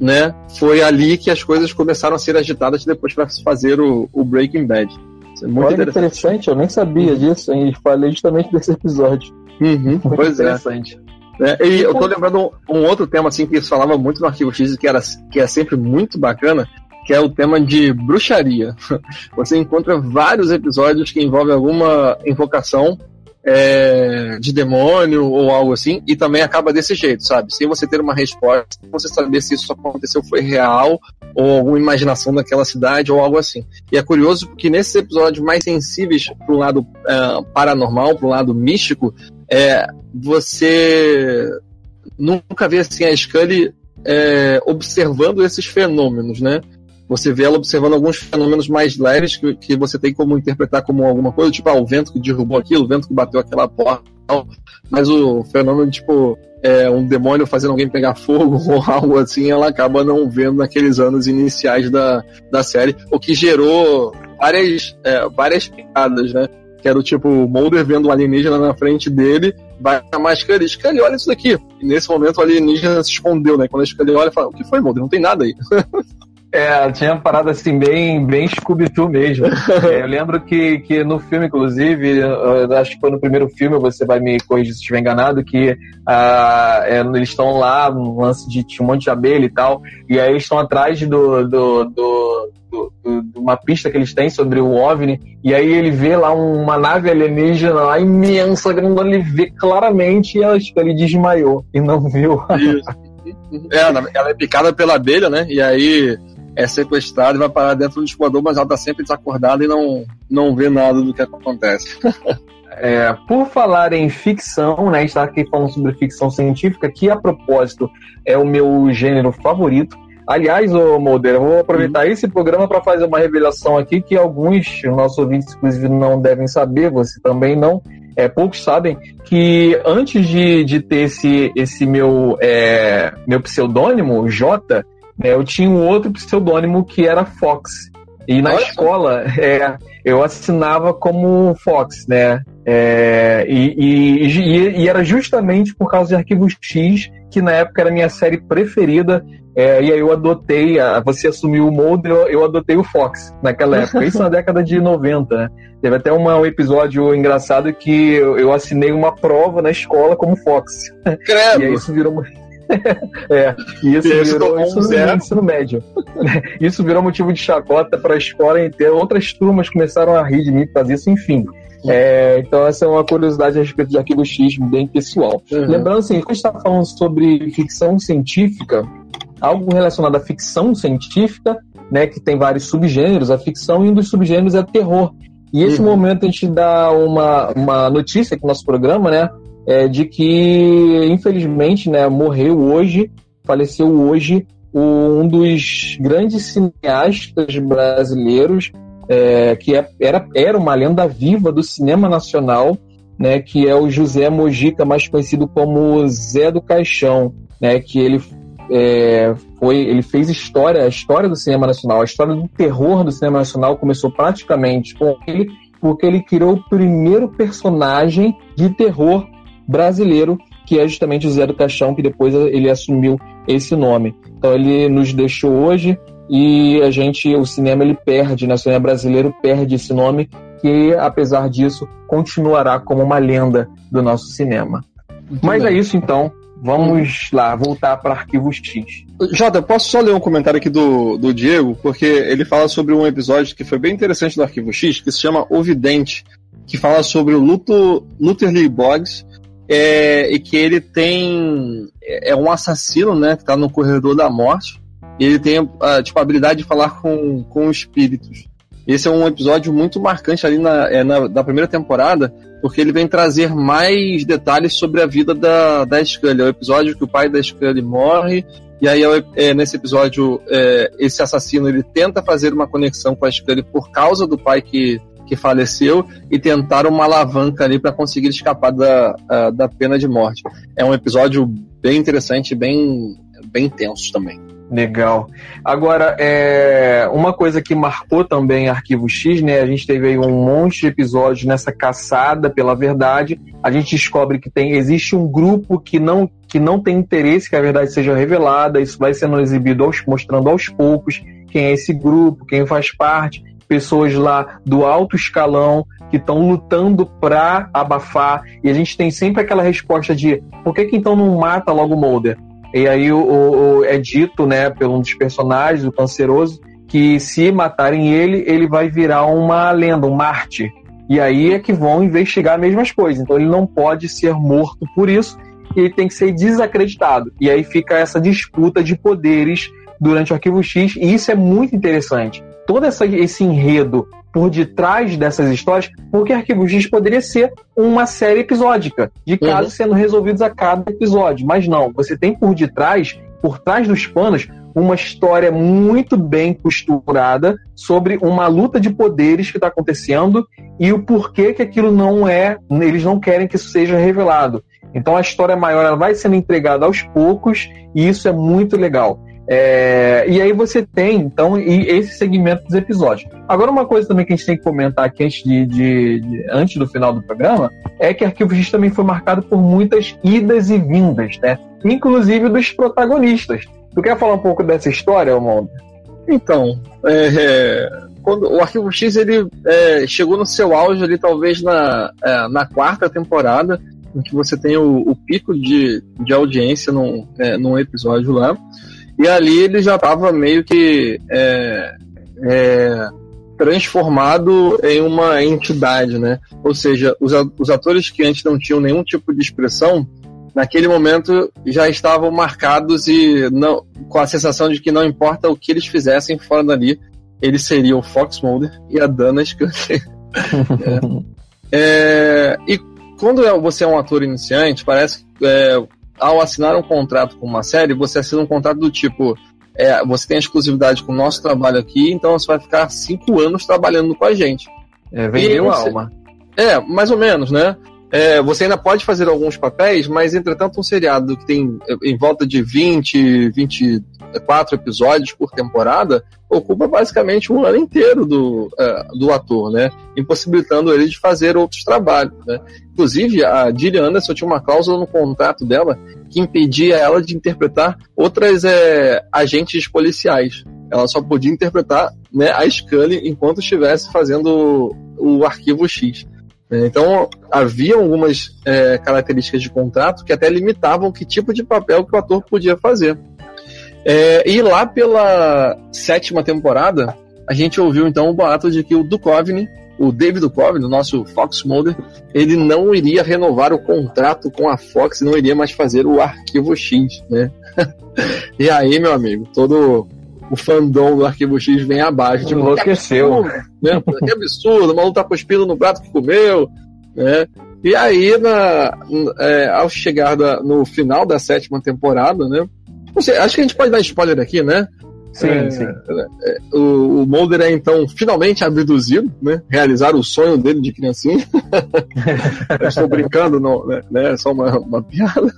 né, foi ali que as coisas começaram a ser agitadas depois para fazer o, o Breaking Bad. Isso é muito Olha interessante. interessante. eu nem sabia uhum. disso, hein? falei justamente desse episódio. Uhum, pois é. interessante. É. e eu tô lembrando um, um, outro tema assim que se falava muito no Arquivo X que era que é sempre muito bacana, que é o tema de bruxaria. Você encontra vários episódios que envolvem alguma invocação é, de demônio ou algo assim, e também acaba desse jeito, sabe? Sem você ter uma resposta, você saber se isso aconteceu foi real ou alguma imaginação daquela cidade ou algo assim. E é curioso porque nesses episódios mais sensíveis para o lado é, paranormal, para o lado místico, é, você nunca vê assim a Scully é, observando esses fenômenos, né? Você vê ela observando alguns fenômenos mais leves que, que você tem como interpretar como alguma coisa, tipo, ah, o vento que derrubou aquilo, o vento que bateu aquela porta, mas o fenômeno, tipo, é, um demônio fazendo alguém pegar fogo ou algo assim, ela acaba não vendo naqueles anos iniciais da, da série, o que gerou várias, é, várias piadas, né? Que era o tipo, o Mulder vendo o alienígena na frente dele, vai a máscara e Scully, olha isso daqui. E nesse momento o alienígena se escondeu, né? Quando a Scully olha, fala, o que foi, Mulder? Não tem nada aí. É, tinha parada assim, bem, bem Scooby-Doo mesmo. É, eu lembro que, que no filme, inclusive, acho que foi no primeiro filme, você vai me corrigir se estiver enganado, que ah, é, eles estão lá, um lance de, de um monte de abelha e tal, e aí eles estão atrás do, do, do, do de uma pista que eles têm sobre o OVNI, e aí ele vê lá uma nave alienígena lá imensa, grandona, ele vê claramente e acho que ele desmaiou e não viu. é, ela é picada pela abelha, né? E aí é sequestrada e vai parar dentro do escoador, mas ela tá sempre desacordada e não, não vê nada do que acontece. É, por falar em ficção, né, está aqui falando sobre ficção científica, que a propósito é o meu gênero favorito. Aliás, ô Mulder, eu vou aproveitar esse programa para fazer uma revelação aqui que alguns nossos ouvintes, inclusive, não devem saber, você também não. É, poucos sabem que antes de, de ter esse, esse meu, é, meu pseudônimo, J, né, eu tinha um outro pseudônimo que era Fox. E na Olha. escola, é, eu assinava como Fox, né? É, e, e, e, era justamente por causa de Arquivo X, que na época era a minha série preferida, é, e aí eu adotei, a, você assumiu o molde, eu, eu, adotei o Fox naquela época, isso na década de 90, né? Teve até uma, um episódio engraçado que eu, eu, assinei uma prova na escola como Fox. Credo. E aí isso virou. É, e isso, isso virou isso no ensino médio. isso virou motivo de chacota para a escola inteira. Outras turmas começaram a rir de mim por fazer isso, enfim. É, então, essa é uma curiosidade a respeito de arquivo X bem pessoal. Uhum. Lembrando assim, quando a gente está falando sobre ficção científica, algo relacionado à ficção científica, né, que tem vários subgêneros, a ficção e um dos subgêneros é terror. E esse uhum. momento a gente dá uma, uma notícia aqui no nosso programa, né, é, de que, infelizmente, né, morreu hoje, faleceu hoje, um dos grandes cineastas brasileiros, é, que é, era, era uma lenda viva do cinema nacional, né, que é o José Mojica, mais conhecido como Zé do Caixão, né, que ele é, foi, ele fez história, a história do cinema nacional, a história do terror do cinema nacional começou praticamente com ele, porque ele criou o primeiro personagem de terror brasileiro, que é justamente o Zé do Caixão, que depois ele assumiu esse nome. Então ele nos deixou hoje, e a gente, o cinema ele perde, né? O cinema brasileiro perde esse nome que, apesar disso, continuará como uma lenda do nosso cinema. Muito Mas bem. é isso então. Vamos lá, voltar para Arquivo X. Jota, posso só ler um comentário aqui do, do Diego, porque ele fala sobre um episódio que foi bem interessante do Arquivo X, que se chama O Vidente, que fala sobre o Luto, Luther Lee Boggs, é, e que ele tem. É, é um assassino, né? Que está no corredor da morte. E ele tem a, tipo, a habilidade de falar com, com espíritos. Esse é um episódio muito marcante ali na, é, na, da primeira temporada, porque ele vem trazer mais detalhes sobre a vida da, da Scully. É o episódio que o pai da Scully morre, e aí é, é nesse episódio é, esse assassino ele tenta fazer uma conexão com a Scully por causa do pai que, que faleceu e tentar uma alavanca ali para conseguir escapar da, da pena de morte. É um episódio bem interessante, bem, bem tenso também. Legal. Agora, é, uma coisa que marcou também Arquivo X, né? A gente teve aí um monte de episódios nessa caçada pela verdade. A gente descobre que tem, existe um grupo que não, que não tem interesse que a verdade seja revelada. Isso vai sendo exibido, aos, mostrando aos poucos quem é esse grupo, quem faz parte, pessoas lá do alto escalão que estão lutando para abafar. E a gente tem sempre aquela resposta de por que, que então não mata logo o Mulder? E aí o, o, é dito, né, pelo um dos personagens, o canceroso, que se matarem ele, ele vai virar uma lenda, um Marte. E aí é que vão investigar as mesmas coisas. Então ele não pode ser morto por isso, e ele tem que ser desacreditado. E aí fica essa disputa de poderes durante o Arquivo X, e isso é muito interessante. Todo essa, esse enredo por detrás dessas histórias, porque Arquivo X poderia ser uma série episódica, de casos uhum. sendo resolvidos a cada episódio. Mas não, você tem por detrás, por trás dos panos, uma história muito bem costurada sobre uma luta de poderes que está acontecendo e o porquê que aquilo não é, eles não querem que isso seja revelado. Então a história maior ela vai sendo entregada aos poucos e isso é muito legal. É, e aí você tem, então, esse segmento dos episódios. Agora, uma coisa também que a gente tem que comentar aqui antes, de, de, de antes do final do programa é que Arquivo X também foi marcado por muitas idas e vindas, né? Inclusive dos protagonistas. Tu quer falar um pouco dessa história, Almondo? Então, é, é, quando o Arquivo X ele é, chegou no seu auge ali, talvez na, é, na quarta temporada, em que você tem o, o pico de, de audiência num, é, num episódio lá. E ali ele já estava meio que é, é, transformado em uma entidade, né? Ou seja, os, os atores que antes não tinham nenhum tipo de expressão, naquele momento já estavam marcados e não, com a sensação de que não importa o que eles fizessem fora dali, eles seriam o Fox Mulder e a Dana Scully. é. É, e quando é, você é um ator iniciante, parece que é, ao assinar um contrato com uma série, você assina um contrato do tipo: é, você tem exclusividade com o nosso trabalho aqui, então você vai ficar cinco anos trabalhando com a gente. É, vendeu a alma. É, mais ou menos, né? É, você ainda pode fazer alguns papéis, mas entretanto um seriado que tem em volta de 20, 24 episódios por temporada ocupa basicamente um ano inteiro do, uh, do ator, né? Impossibilitando ele de fazer outros trabalhos, né? Inclusive, a Gillian Anderson tinha uma cláusula no contrato dela que impedia ela de interpretar outras é, agentes policiais. Ela só podia interpretar né, a Scully enquanto estivesse fazendo o, o arquivo X. É, então, havia algumas é, características de contrato que até limitavam que tipo de papel que o ator podia fazer. É, e lá pela sétima temporada, a gente ouviu então o boato de que o Duchovny, o David Duchovny, o nosso Fox Mulder, ele não iria renovar o contrato com a Fox, não iria mais fazer o Arquivo X, né? e aí, meu amigo, todo o fandom do Arquivo X vem abaixo. Tipo, Enlouqueceu. né? Que absurdo, o maluco tá cuspindo no prato que comeu, né? E aí, na, é, ao chegar da, no final da sétima temporada, né? Sei, acho que a gente pode dar spoiler aqui, né? Sim, é, sim. É, o, o Mulder é então finalmente abduzido, né? Realizar o sonho dele de criancinha. estou brincando, não, né? É só uma, uma piada.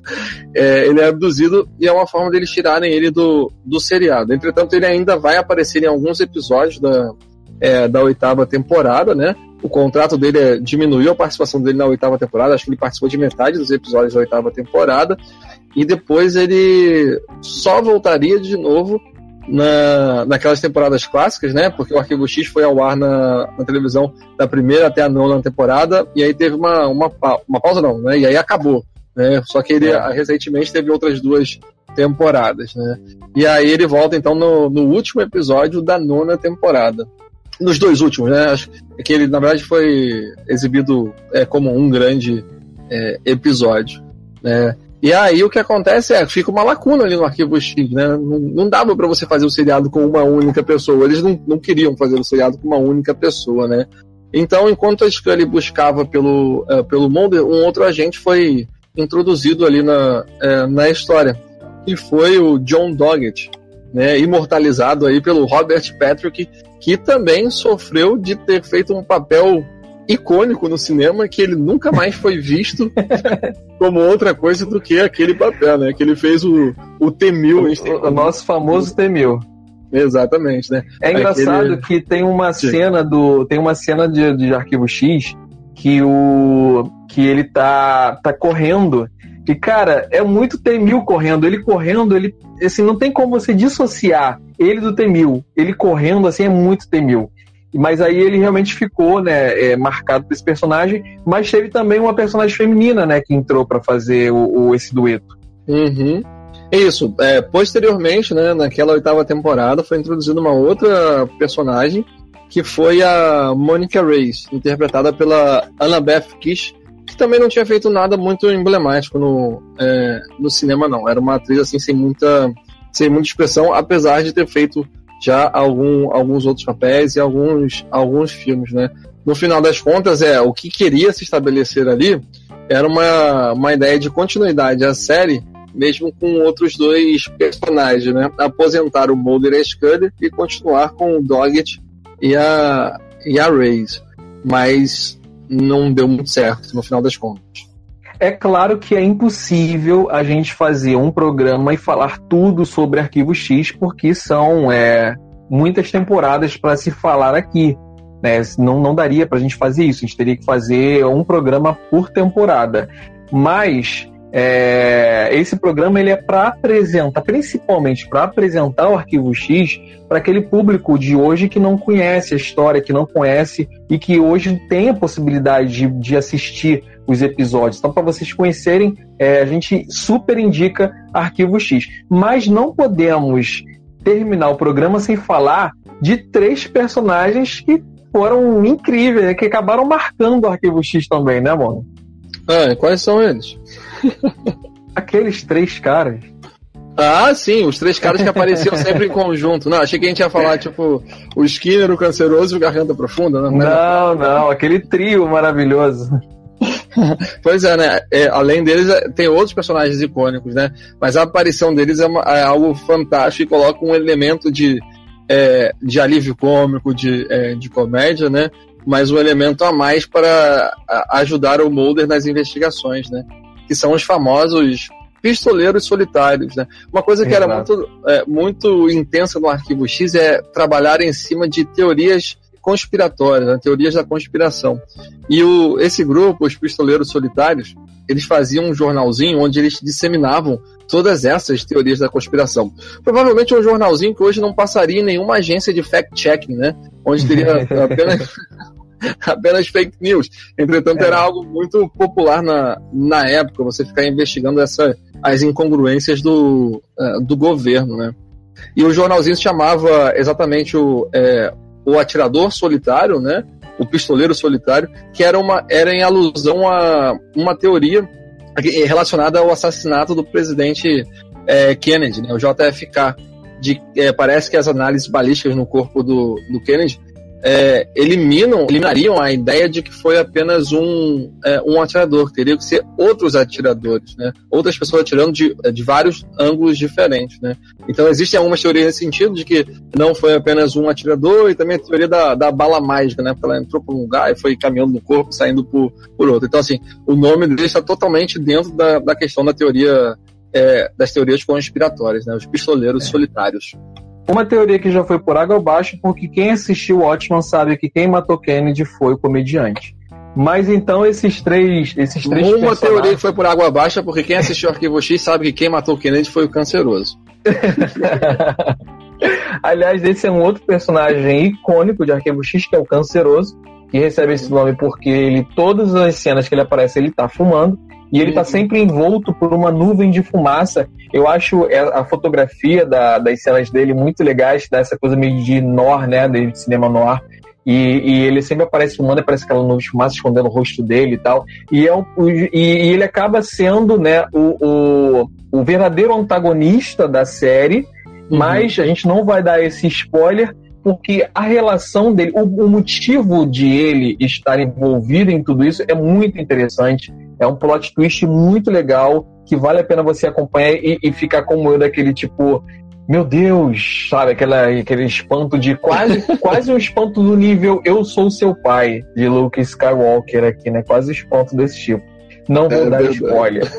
É, ele é abduzido e é uma forma deles tirarem ele do, do seriado. Entretanto, ele ainda vai aparecer em alguns episódios da, é, da oitava temporada, né? O contrato dele é, diminuiu a participação dele na oitava temporada, acho que ele participou de metade dos episódios da oitava temporada, e depois ele só voltaria de novo na, naquelas temporadas clássicas, né? Porque o Arquivo X foi ao ar na, na televisão da primeira até a nona temporada, e aí teve uma, uma, uma pausa, não, né? E aí acabou. Né? Só que ele é. recentemente teve outras duas temporadas, né? E aí ele volta então no, no último episódio da nona temporada. Nos dois últimos, né? Acho que ele, na verdade, foi exibido é, como um grande é, episódio. Né? E aí o que acontece é, fica uma lacuna ali no arquivo X, né? Não, não dava para você fazer o seriado com uma única pessoa. Eles não, não queriam fazer o seriado com uma única pessoa, né? Então, enquanto a Scully buscava pelo, uh, pelo Mulder, um outro agente foi introduzido ali na, uh, na história, que foi o John Doggett, né? Imortalizado aí pelo Robert Patrick, que também sofreu de ter feito um papel icônico no cinema que ele nunca mais foi visto como outra coisa do que aquele papel, né? Que ele fez o, o T-1000. O, o, nosso famoso T-1000. Exatamente, né? É engraçado Aquele... que tem uma cena do tem uma cena de, de Arquivo X que o que ele tá tá correndo e cara, é muito T-1000 correndo, ele correndo, ele assim não tem como você dissociar ele do T-1000. Ele correndo assim é muito T-1000. Mas aí ele realmente ficou, né, é, marcado por esse personagem. Mas teve também uma personagem feminina, né, que entrou para fazer o, o, esse dueto. Uhum. Isso. É, posteriormente, né, naquela oitava temporada, foi introduzida uma outra personagem que foi a Monica Reyes, interpretada pela Annabeth Kish, que também não tinha feito nada muito emblemático no, é, no cinema, não. Era uma atriz assim sem muita, sem muita expressão, apesar de ter feito já algum, alguns outros papéis e alguns, alguns filmes, né? No final das contas, é o que queria se estabelecer ali era uma, uma ideia de continuidade à série, mesmo com outros dois personagens, né? Aposentar o Mulder e a Scully e continuar com o Doggett e a, e a Reyes. Mas não deu muito certo no final das contas. É claro que é impossível a gente fazer um programa e falar tudo sobre Arquivo X, porque são é, muitas temporadas para se falar aqui. Né? Não, não daria para a gente fazer isso, a gente teria que fazer um programa por temporada. Mas é, esse programa ele é para apresentar, principalmente para apresentar o Arquivo X para aquele público de hoje que não conhece a história, que não conhece e que hoje tem a possibilidade de, de assistir os episódios. Então, para vocês conhecerem, é, a gente super indica Arquivo X. Mas não podemos terminar o programa sem falar de três personagens que foram incríveis, que acabaram marcando o Arquivo X também, né, mano? Ah, quais são eles? Aqueles três caras. Ah, sim, os três caras que apareciam sempre em conjunto. Não, achei que a gente ia falar, tipo, o Skinner, o Canceroso e o Garganta Profunda. Não, não, não aquele trio maravilhoso. pois é, né? É, além deles, é, tem outros personagens icônicos, né? Mas a aparição deles é, uma, é algo fantástico e coloca um elemento de, é, de alívio cômico, de, é, de comédia, né? Mas um elemento a mais para ajudar o Mulder nas investigações, né? Que são os famosos pistoleiros solitários, né? Uma coisa que era muito, é, muito intensa no Arquivo X é trabalhar em cima de teorias conspiratórias, né? teorias da conspiração. E o, esse grupo, os pistoleiros solitários, eles faziam um jornalzinho onde eles disseminavam todas essas teorias da conspiração. Provavelmente um jornalzinho que hoje não passaria em nenhuma agência de fact-checking, né? Onde teria apenas apenas fake news. Entretanto, é. era algo muito popular na, na época, você ficar investigando essa, as incongruências do, uh, do governo, né? E o jornalzinho se chamava exatamente o, é, o atirador solitário, né? O pistoleiro solitário, que era, uma, era em alusão a uma teoria relacionada ao assassinato do presidente é, Kennedy, né? O JFK. De, é, parece que as análises balísticas no corpo do, do Kennedy é, eliminam, eliminariam a ideia de que foi apenas um, é, um atirador, teria que ser outros atiradores, né? outras pessoas atirando de, de vários ângulos diferentes. Né? Então existem algumas teorias nesse sentido, de que não foi apenas um atirador, e também a teoria da, da bala mágica, né? porque ela entrou por um lugar e foi caminhando no corpo, saindo por, por outro. Então, assim, o nome dele está totalmente dentro da, da questão da teoria, é, das teorias conspiratórias, né? os pistoleiros é. solitários. Uma teoria que já foi por água abaixo, porque quem assistiu Watchman sabe que quem matou Kennedy foi o comediante. Mas então esses três, esses três Uma personagens... teoria que foi por água abaixo, porque quem assistiu Arquivo X sabe que quem matou Kennedy foi o canceroso. Aliás, esse é um outro personagem icônico de Arquivo X, que é o canceroso, que recebe esse nome porque ele todas as cenas que ele aparece ele está fumando e ele está sempre envolto por uma nuvem de fumaça. Eu acho é, a fotografia da, das cenas dele muito legais, dá essa coisa meio de noir, né, de cinema noir. E, e, ele sempre aparece fumando, aparece aquela nuvem de fumaça escondendo o rosto dele e tal. E, é o, e, e ele acaba sendo né, o, o, o, verdadeiro antagonista da série, uhum. mas a gente não vai dar esse spoiler, porque a relação dele, o, o motivo de ele estar envolvido em tudo isso é muito interessante é um plot twist muito legal que vale a pena você acompanhar e, e ficar como eu daquele tipo meu Deus, sabe, aquela, aquele espanto de quase, quase um espanto do nível Eu sou seu pai, de Luke Skywalker aqui, né? Quase um espanto desse tipo. Não vou é, dar verdade. spoiler.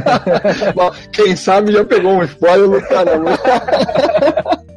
Bom, quem sabe já pegou um spoiler no caramba.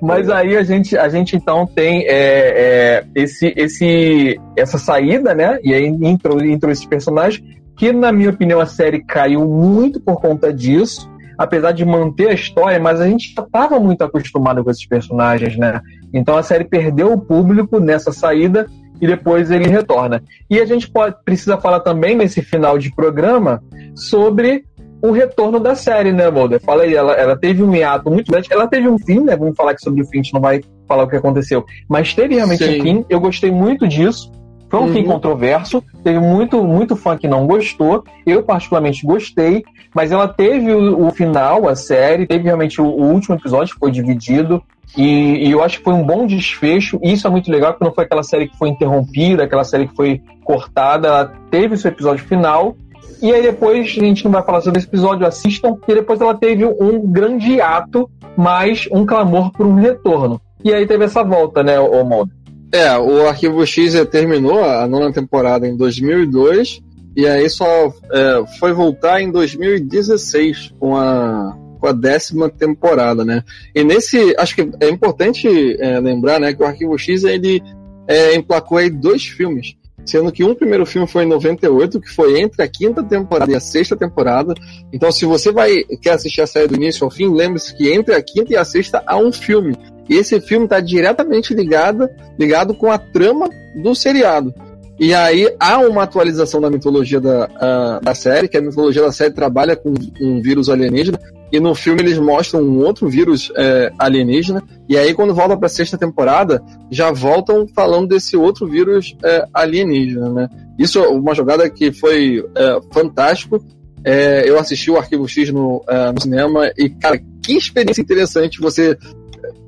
Mas aí a gente, a gente então tem é, é, esse, esse, essa saída, né? E aí entrou, entrou esses personagens, que na minha opinião a série caiu muito por conta disso, apesar de manter a história, mas a gente já estava muito acostumado com esses personagens, né? Então a série perdeu o público nessa saída e depois ele retorna. E a gente pode, precisa falar também nesse final de programa sobre o retorno da série, né, Mulder? Fala aí, ela, ela teve um hiato muito grande. Ela teve um fim, né? Vamos falar aqui sobre o fim, a gente não vai falar o que aconteceu. Mas teve realmente Sim. um fim. Eu gostei muito disso. Foi um uhum. fim controverso. Teve muito, muito fã que não gostou. Eu, particularmente, gostei. Mas ela teve o, o final, a série. Teve realmente o, o último episódio, que foi dividido. E, e, eu acho que foi um bom desfecho. E isso é muito legal, porque não foi aquela série que foi interrompida, aquela série que foi cortada. Ela teve o seu episódio final e aí depois, a gente não vai falar sobre esse episódio, assistam, porque depois ela teve um grande ato, mais um clamor por um retorno. E aí teve essa volta, né, o Modo? É, o Arquivo X terminou a nona temporada em 2002, e aí só é, foi voltar em 2016 com a, com a décima temporada, né? E nesse, acho que é importante é, lembrar, né, que o Arquivo X ele é, emplacou aí dois filmes sendo que um primeiro filme foi em 98, que foi entre a quinta temporada e a sexta temporada. Então, se você vai quer assistir a série do início ao fim, lembre-se que entre a quinta e a sexta há um filme. E esse filme está diretamente ligado, ligado com a trama do seriado. E aí há uma atualização da mitologia da, da série, que a mitologia da série trabalha com um vírus alienígena, e no filme eles mostram um outro vírus é, alienígena, e aí quando volta para a sexta temporada, já voltam falando desse outro vírus é, alienígena, né? Isso é uma jogada que foi é, fantástico. É, eu assisti o Arquivo X no, é, no cinema e, cara, que experiência interessante você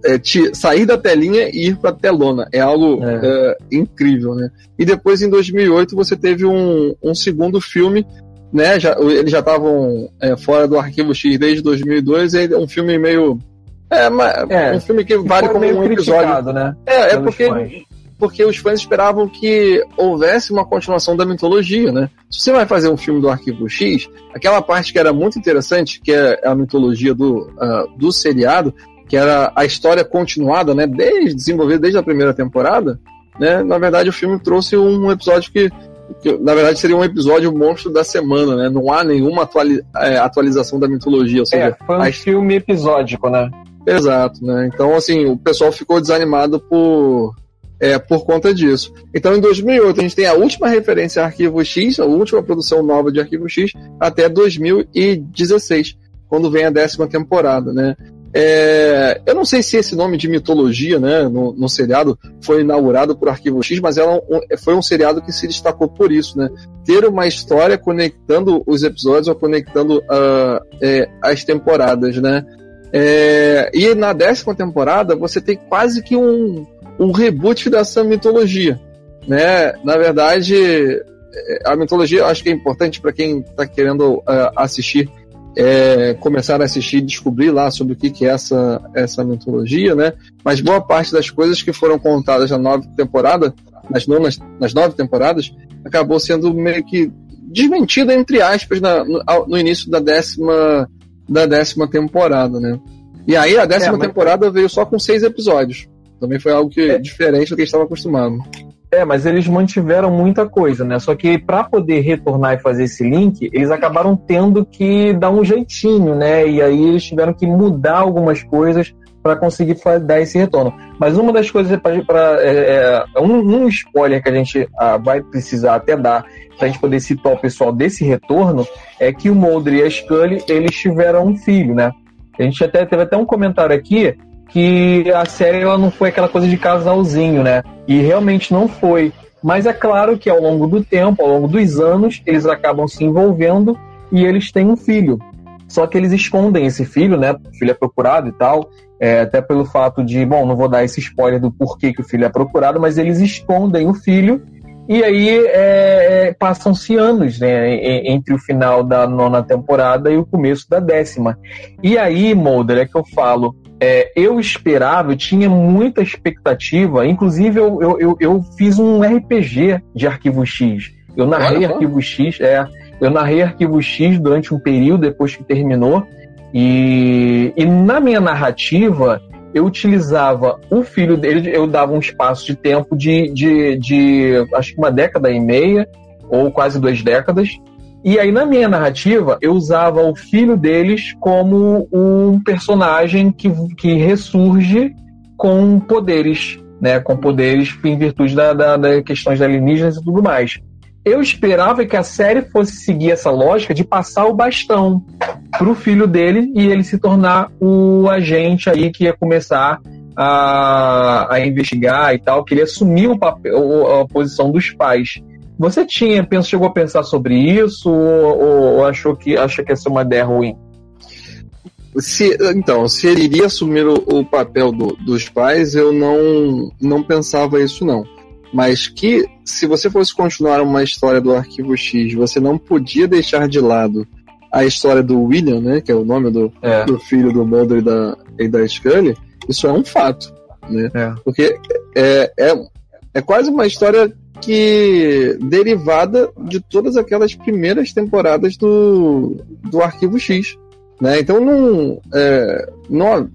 é, te, sair da telinha e ir para a telona. É algo é. É, incrível, né? E depois, em 2008, você teve um, um segundo filme, né? Já, eles já estavam é, fora do Arquivo X desde 2002, e é um filme meio... É, mas, é, um filme que vale como um episódio. Né? É, é porque, porque os fãs esperavam que houvesse uma continuação da mitologia, né? Se você vai fazer um filme do Arquivo X, aquela parte que era muito interessante, que é a mitologia do, uh, do seriado, que era a história continuada, né, desde desenvolvida desde a primeira temporada, né, na verdade o filme trouxe um episódio que, que na verdade seria um episódio monstro da semana, né, não há nenhuma atuali é, atualização da mitologia, ou seja, é, foi um a... filme episódico, né? Exato, né, então assim, o pessoal ficou desanimado por é, por conta disso. Então, em 2008, a gente tem a última referência a Arquivo X, a última produção nova de Arquivo X, até 2016, quando vem a décima temporada, né? É, eu não sei se esse nome de mitologia, né, no, no seriado foi inaugurado por Arquivo X, mas ela um, foi um seriado que se destacou por isso, né? Ter uma história conectando os episódios ou conectando uh, é, as temporadas, né? É, e na décima temporada você tem quase que um, um reboot dessa mitologia, né? Na verdade, é, a mitologia acho que é importante para quem está querendo uh, assistir é, começar a assistir e descobrir lá sobre o que, que é essa, essa mitologia, né? Mas boa parte das coisas que foram contadas na nova temporada, nas, nonas, nas nove temporadas, acabou sendo meio que desmentida, entre aspas, na, no, no, início da décima, da décima temporada, né? E aí a décima é, mas... temporada veio só com seis episódios. Também foi algo que é diferente do que a gente estava acostumado. É, mas eles mantiveram muita coisa, né? Só que para poder retornar e fazer esse link, eles acabaram tendo que dar um jeitinho, né? E aí eles tiveram que mudar algumas coisas para conseguir dar esse retorno. Mas uma das coisas para é, é, um, um, spoiler que a gente ah, vai precisar até dar para a gente poder citar o pessoal desse retorno é que o Mulder e a Scully eles tiveram um filho, né? A gente até teve até um comentário aqui que a série ela não foi aquela coisa de casalzinho, né? E realmente não foi. Mas é claro que ao longo do tempo, ao longo dos anos, eles acabam se envolvendo e eles têm um filho. Só que eles escondem esse filho, né? O filho é procurado e tal. É, até pelo fato de, bom, não vou dar esse spoiler do porquê que o filho é procurado, mas eles escondem o filho e aí é, é passam-se anos né, entre o final da nona temporada e o começo da décima. E aí, Mulder, é que eu falo, é, eu esperava, eu tinha muita expectativa, inclusive eu, eu, eu, eu fiz um RPG de Arquivo X. Eu narrei Olha, Arquivo X, é, eu narrei Arquivo X durante um período depois que terminou, e, e na minha narrativa eu utilizava o filho dele, eu dava um espaço de tempo de, de, de acho que uma década e meia, ou quase duas décadas, e aí, na minha narrativa, eu usava o filho deles como um personagem que, que ressurge com poderes, né? Com poderes em virtude da, da, da questões alienígenas e tudo mais. Eu esperava que a série fosse seguir essa lógica de passar o bastão pro filho dele e ele se tornar o agente aí que ia começar a, a investigar e tal, que ele assumir o papel, a posição dos pais. Você tinha, penso, chegou a pensar sobre isso ou, ou achou que acha que essa é uma ideia ruim? Se, então, se ele iria assumir o, o papel do, dos pais, eu não, não pensava isso não. Mas que se você fosse continuar uma história do Arquivo X, você não podia deixar de lado a história do William, né, que é o nome do, é. do filho do Mulder e da, e da Scully, isso é um fato, né? É. Porque é, é, é quase uma história que derivada de todas aquelas primeiras temporadas do, do Arquivo X. Né? Então não é, não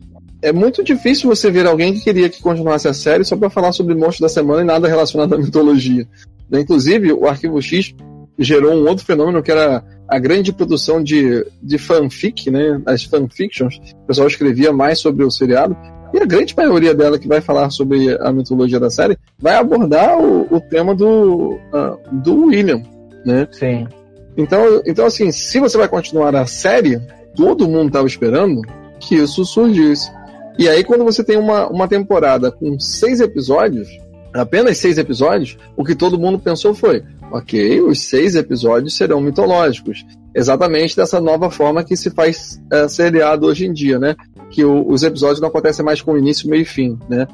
é muito difícil você ver alguém que queria que continuasse a série só para falar sobre monstros da semana e nada relacionado à mitologia. Né? Inclusive, o Arquivo X gerou um outro fenômeno que era a grande produção de, de fanfic, né? as fanfictions. O pessoal escrevia mais sobre o seriado e a grande maioria dela que vai falar sobre a mitologia da série vai abordar o, o tema do, uh, do William, né? Sim. Então, então, assim, se você vai continuar a série, todo mundo estava esperando que isso surgisse. E aí, quando você tem uma, uma temporada com seis episódios, apenas seis episódios, o que todo mundo pensou foi: ok, os seis episódios serão mitológicos. Exatamente dessa nova forma que se faz é, seriado hoje em dia, né? Que o, os episódios não acontecem mais com início, meio e fim, né?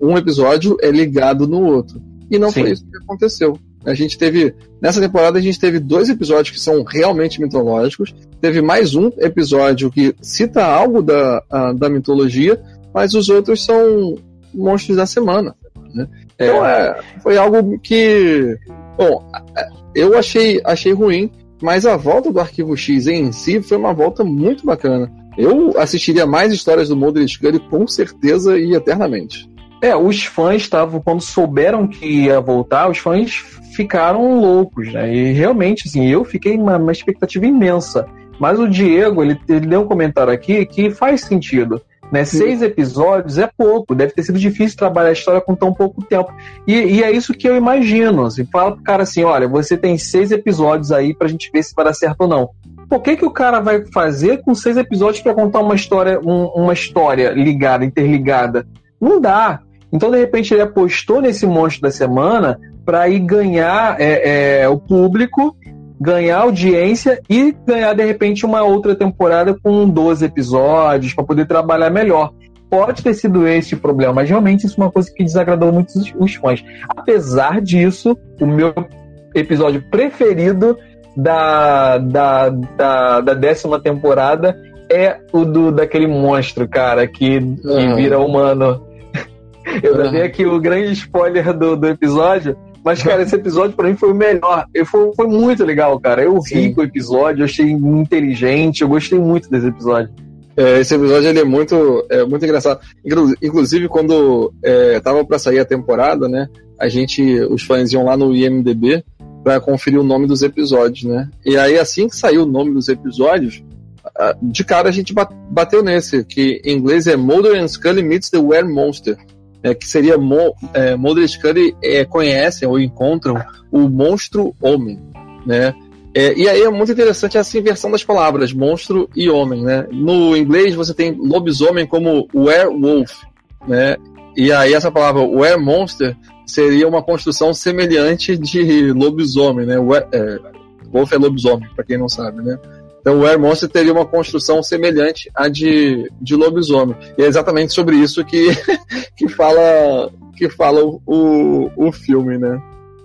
Um episódio é ligado no outro. E não Sim. foi isso que aconteceu. A gente teve, nessa temporada, a gente teve dois episódios que são realmente mitológicos. Teve mais um episódio que cita algo da, a, da mitologia, mas os outros são monstros da semana. Né? Então é, foi algo que. Bom, eu achei, achei ruim, mas a volta do Arquivo X em si foi uma volta muito bacana. Eu assistiria mais histórias do Mulder e Scully com certeza e eternamente. É, os fãs estavam, quando souberam que ia voltar, os fãs ficaram loucos, né? E realmente, assim, eu fiquei uma, uma expectativa imensa. Mas o Diego, ele, ele deu um comentário aqui que faz sentido. Né? Seis episódios é pouco, deve ter sido difícil trabalhar a história com tão pouco tempo. E, e é isso que eu imagino. Assim, fala pro cara assim: olha, você tem seis episódios aí pra gente ver se vai dar certo ou não. O que, que o cara vai fazer com seis episódios para contar uma história, um, uma história ligada, interligada? Não dá. Então, de repente, ele apostou nesse monstro da semana para ir ganhar é, é, o público, ganhar audiência e ganhar, de repente, uma outra temporada com 12 episódios para poder trabalhar melhor. Pode ter sido esse o problema, mas realmente isso é uma coisa que desagradou muito os, fãs. Apesar disso, o meu episódio preferido da, da, da, da décima temporada é o do daquele monstro, cara, que, que uhum. vira humano. Eu uhum. dei aqui o grande spoiler do, do episódio, mas, cara, esse episódio para mim foi o melhor. Eu, foi, foi muito legal, cara. Eu ri com o episódio, eu achei inteligente, eu gostei muito desse episódio. É, esse episódio ele é muito, é, muito engraçado. Inclusive, quando é, tava para sair a temporada, né? A gente, os fãs iam lá no IMDB para conferir o nome dos episódios, né? E aí, assim que saiu o nome dos episódios, de cara a gente bateu nesse, que em inglês é Mulder and Scully meets the Were Monster é, que seria Mo, é, Mulder e Scully é, conhecem ou encontram o monstro homem, né? É, e aí é muito interessante essa inversão das palavras, monstro e homem, né? No inglês você tem lobisomem como werewolf, né? E aí essa palavra weremonster seria uma construção semelhante de lobisomem, né? We, é, wolf é lobisomem, para quem não sabe, né? Então o Air Monster teria uma construção semelhante à de, de lobisomem. E é exatamente sobre isso que, que fala, que fala o, o filme, né?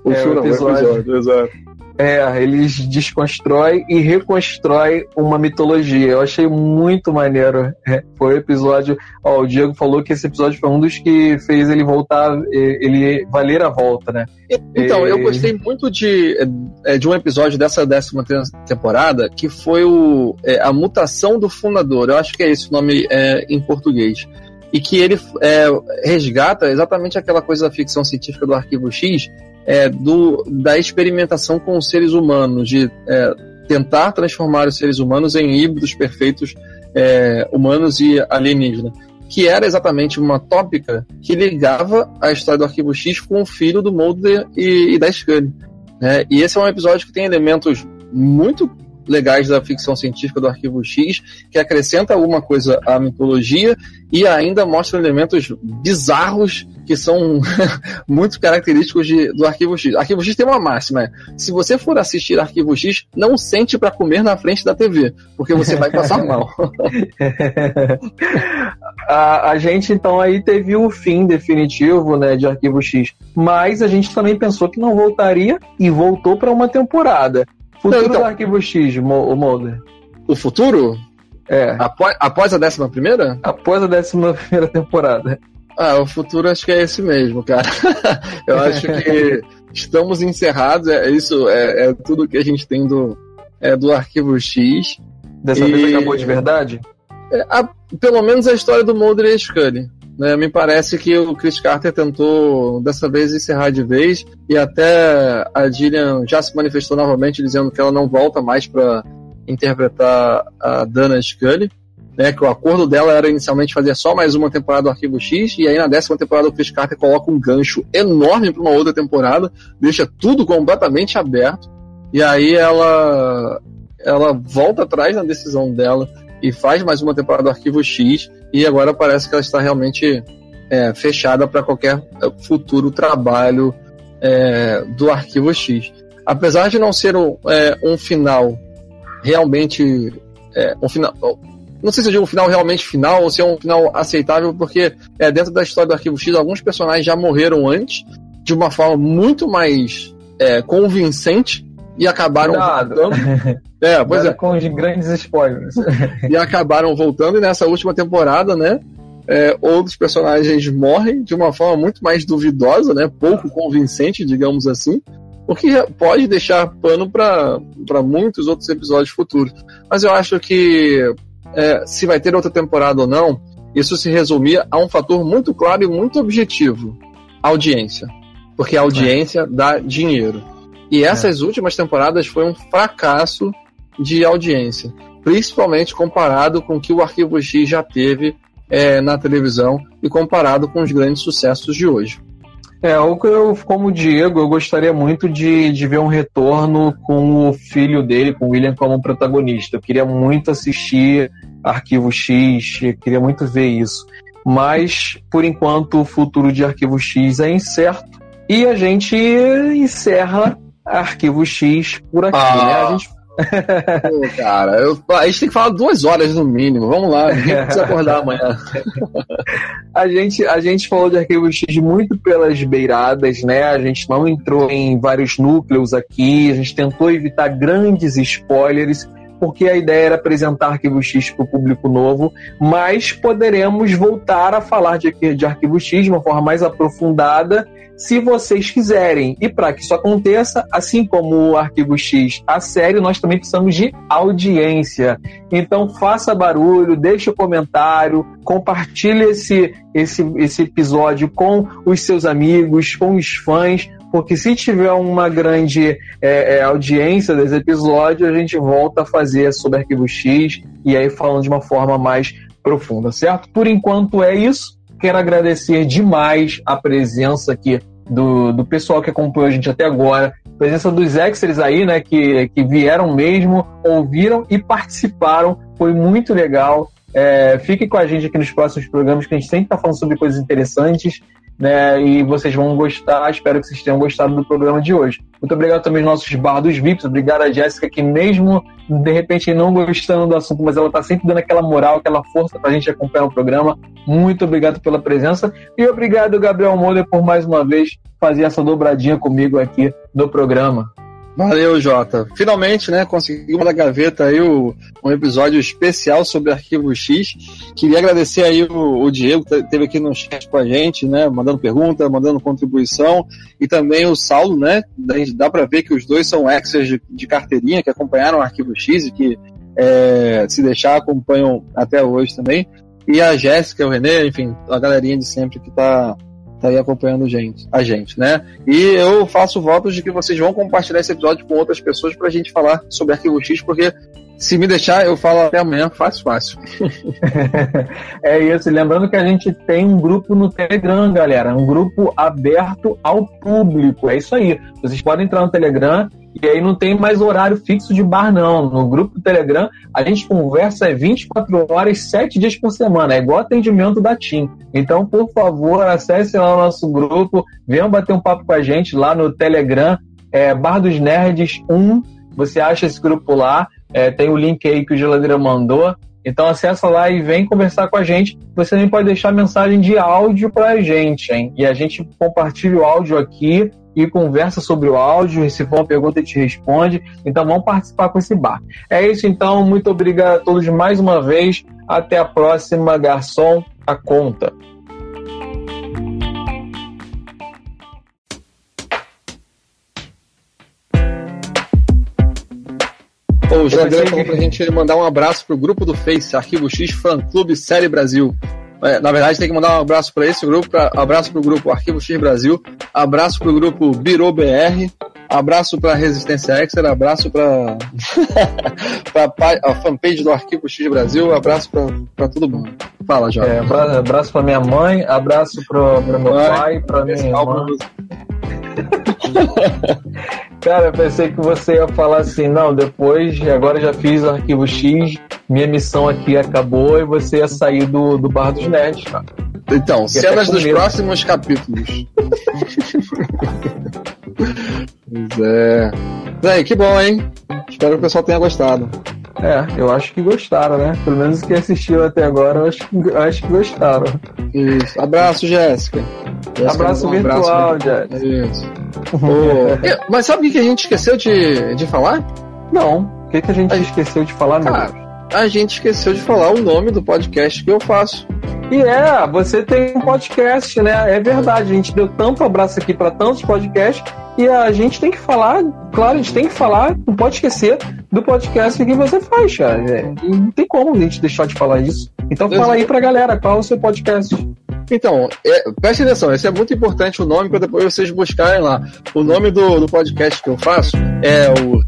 O é, filme o episódio. não, o episódio, exato. É, eles desconstrói e reconstrói uma mitologia. Eu achei muito maneiro. É, foi o episódio. Ó, o Diego falou que esse episódio foi um dos que fez ele voltar, ele valer a volta, né? Então, eu gostei muito de, é, de um episódio dessa décima temporada que foi o, é, a mutação do fundador. Eu acho que é esse o nome é, em português e que ele é, resgata exatamente aquela coisa da ficção científica do Arquivo X, é, do, da experimentação com os seres humanos, de é, tentar transformar os seres humanos em híbridos perfeitos é, humanos e alienígenas, que era exatamente uma tópica que ligava a história do Arquivo X com o filho do Mulder e, e da Scully. Né? E esse é um episódio que tem elementos muito legais da ficção científica do Arquivo X, que acrescenta alguma coisa à mitologia e ainda mostra elementos bizarros que são muito característicos de, do Arquivo X. Arquivo X tem uma máxima: é, se você for assistir Arquivo X, não sente para comer na frente da TV, porque você vai passar mal. a, a gente então aí teve o fim definitivo né, de Arquivo X, mas a gente também pensou que não voltaria e voltou para uma temporada. Futuro então, do Arquivo X, o Mulder. O futuro? É. Após, após a décima primeira? Após a décima primeira temporada. Ah, o futuro acho que é esse mesmo, cara. Eu acho que estamos encerrados. É isso, é, é, tudo que a gente tem do, é, do Arquivo X. Dessa e... vez acabou de verdade? É, a, pelo menos a história do Mulder e Scully. Né? Me parece que o Chris Carter tentou dessa vez encerrar de vez e até a Gillian já se manifestou novamente dizendo que ela não volta mais para interpretar a Dana Scully. né, que o acordo dela era inicialmente fazer só mais uma temporada do Arquivo X, e aí na décima temporada o Chris Carter coloca um gancho enorme para uma outra temporada, deixa tudo completamente aberto, e aí ela, ela volta atrás na decisão dela e faz mais uma temporada do Arquivo X, e agora parece que ela está realmente é, fechada para qualquer futuro trabalho é, do Arquivo X. Apesar de não ser um, é, um final realmente é, um final não sei se eu digo um final realmente final ou se é um final aceitável, porque é, dentro da história do Arquivo X, alguns personagens já morreram antes, de uma forma muito mais é, convincente, e acabaram Cuidado. voltando. É, pois é. com os grandes spoilers. E acabaram voltando, e nessa última temporada, né? é, outros personagens morrem de uma forma muito mais duvidosa, né? Pouco convincente, digamos assim. O que pode deixar pano para muitos outros episódios futuros. Mas eu acho que é, se vai ter outra temporada ou não, isso se resumia a um fator muito claro e muito objetivo: audiência. Porque a audiência dá dinheiro. E essas últimas temporadas foi um fracasso de audiência, principalmente comparado com o que o Arquivo X já teve é, na televisão e comparado com os grandes sucessos de hoje. É, eu, eu, como Diego, eu gostaria muito de, de ver um retorno com o filho dele, com o William como protagonista. Eu queria muito assistir Arquivo X, queria muito ver isso. Mas, por enquanto, o futuro de Arquivo X é incerto. E a gente encerra Arquivo X por aqui, Ah. né? A gente Pô, cara, eu- a gente tem que falar duas horas no mínimo. Vamos lá, ninguém precisa acordar amanhã. A gente, a gente falou de Arquivo X muito pelas beiradas, né? A gente não entrou em vários núcleos aqui, a gente tentou evitar grandes spoilers, porque a ideia era apresentar Arquivo X para o público novo, mas poderemos voltar a falar de, de Arquivo X de uma forma mais aprofundada, se vocês quiserem. E para que isso aconteça, assim como o Arquivo X, a série, nós também precisamos de audiência. Então faça barulho, deixe o comentário, compartilhe esse, esse, esse episódio com os seus amigos, com os fãs, porque se tiver uma grande é, é, audiência desse episódio, a gente volta a fazer sobre Arquivo X e aí falando de uma forma mais profunda, certo? Por enquanto é isso. Quero agradecer demais a presença aqui do, do pessoal que acompanhou a gente até agora, presença dos extras aí, né, que, que vieram mesmo, ouviram e participaram, foi muito legal. É, fique com a gente aqui nos próximos programas, que a gente sempre está falando sobre coisas interessantes, né, e vocês vão gostar, espero que vocês tenham gostado do programa de hoje. Muito obrigado também aos nossos bardos VIPs, obrigado a Jéssica, que mesmo de repente não gostando do assunto, mas ela está sempre dando aquela moral, aquela força para a gente acompanhar o programa. Muito obrigado pela presença e obrigado, Gabriel Moura, por mais uma vez fazer essa dobradinha comigo aqui no programa. Valeu, Jota. Finalmente, né, conseguimos da gaveta aí o, um episódio especial sobre Arquivo X. Queria agradecer aí o, o Diego, que esteve aqui no chat com a gente, né, mandando pergunta, mandando contribuição, e também o Saulo, né, dá para ver que os dois são extras de, de carteirinha, que acompanharam o Arquivo X e que, é, se deixar, acompanham até hoje também. E a Jéssica, o Renê, enfim, a galerinha de sempre que tá, tá aí acompanhando gente, a gente, né? E eu faço votos de que vocês vão compartilhar esse episódio com outras pessoas pra gente falar sobre Arquivo X, porque se me deixar, eu falo até amanhã, fácil, fácil. é isso, lembrando que a gente tem um grupo no Telegram, galera, um grupo aberto ao público, é isso aí. Vocês podem entrar no Telegram e aí não tem mais horário fixo de bar, não. No grupo do Telegram, a gente conversa é 24 horas, 7 dias por semana. É igual atendimento da TIM. Então, por favor, acessem lá o nosso grupo, venham bater um papo com a gente lá no Telegram, é Bar dos Nerds 1. Você acha esse grupo lá, é, tem o link aí que o Geladeira mandou. Então acessa lá e vem conversar com a gente. Você também pode deixar mensagem de áudio pra gente, hein? E a gente compartilha o áudio aqui e conversa sobre o áudio. Se for uma pergunta, a gente responde. Então vamos participar com esse bar. É isso então. Muito obrigado a todos mais uma vez. Até a próxima, garçom. A conta. O Jandré falou pra gente mandar um abraço pro grupo do Face, Arquivo X Fã Clube Série Brasil. É, na verdade, tem que mandar um abraço para esse grupo, pra, abraço pro grupo Arquivo X Brasil, abraço pro grupo Biro BR Abraço pra Resistência Extra, abraço pra, pra a fanpage do Arquivo X Brasil, abraço pra, pra todo mundo. Fala, Jorge. É, abra- abraço pra minha mãe, abraço pro meu pai, pra minha irmã. Cara, eu pensei que você ia falar assim, não, depois, agora já fiz o arquivo X, minha missão aqui acabou e você ia sair do, do Bar dos Nerds, cara. Então, Fiquei cenas dos medo. próximos capítulos. pois é. Bem, que bom, hein? Espero que o pessoal tenha gostado. É, eu acho que gostaram, né? Pelo menos que assistiu até agora, eu acho que, acho que gostaram. Isso. Abraço, Jéssica. Jéssica, Abraço um virtual, abraço. Jéssica. Isso. E- Mas sabe o que a gente esqueceu de, de falar? Não, o que, que a gente esqueceu de falar, Cara, Deus? a gente esqueceu de falar o nome do podcast que eu faço. E é, você tem um podcast, né? É verdade, a gente deu tanto abraço aqui para tantos podcasts e a gente tem que falar, claro, a gente tem que falar, não pode esquecer do podcast que você faz, cara. É, não tem como a gente deixar de falar isso. Então fala aí pra galera, qual é o seu podcast? Então, é, preste atenção, esse é muito importante o nome para depois vocês buscarem lá. O nome do, do podcast que eu faço é o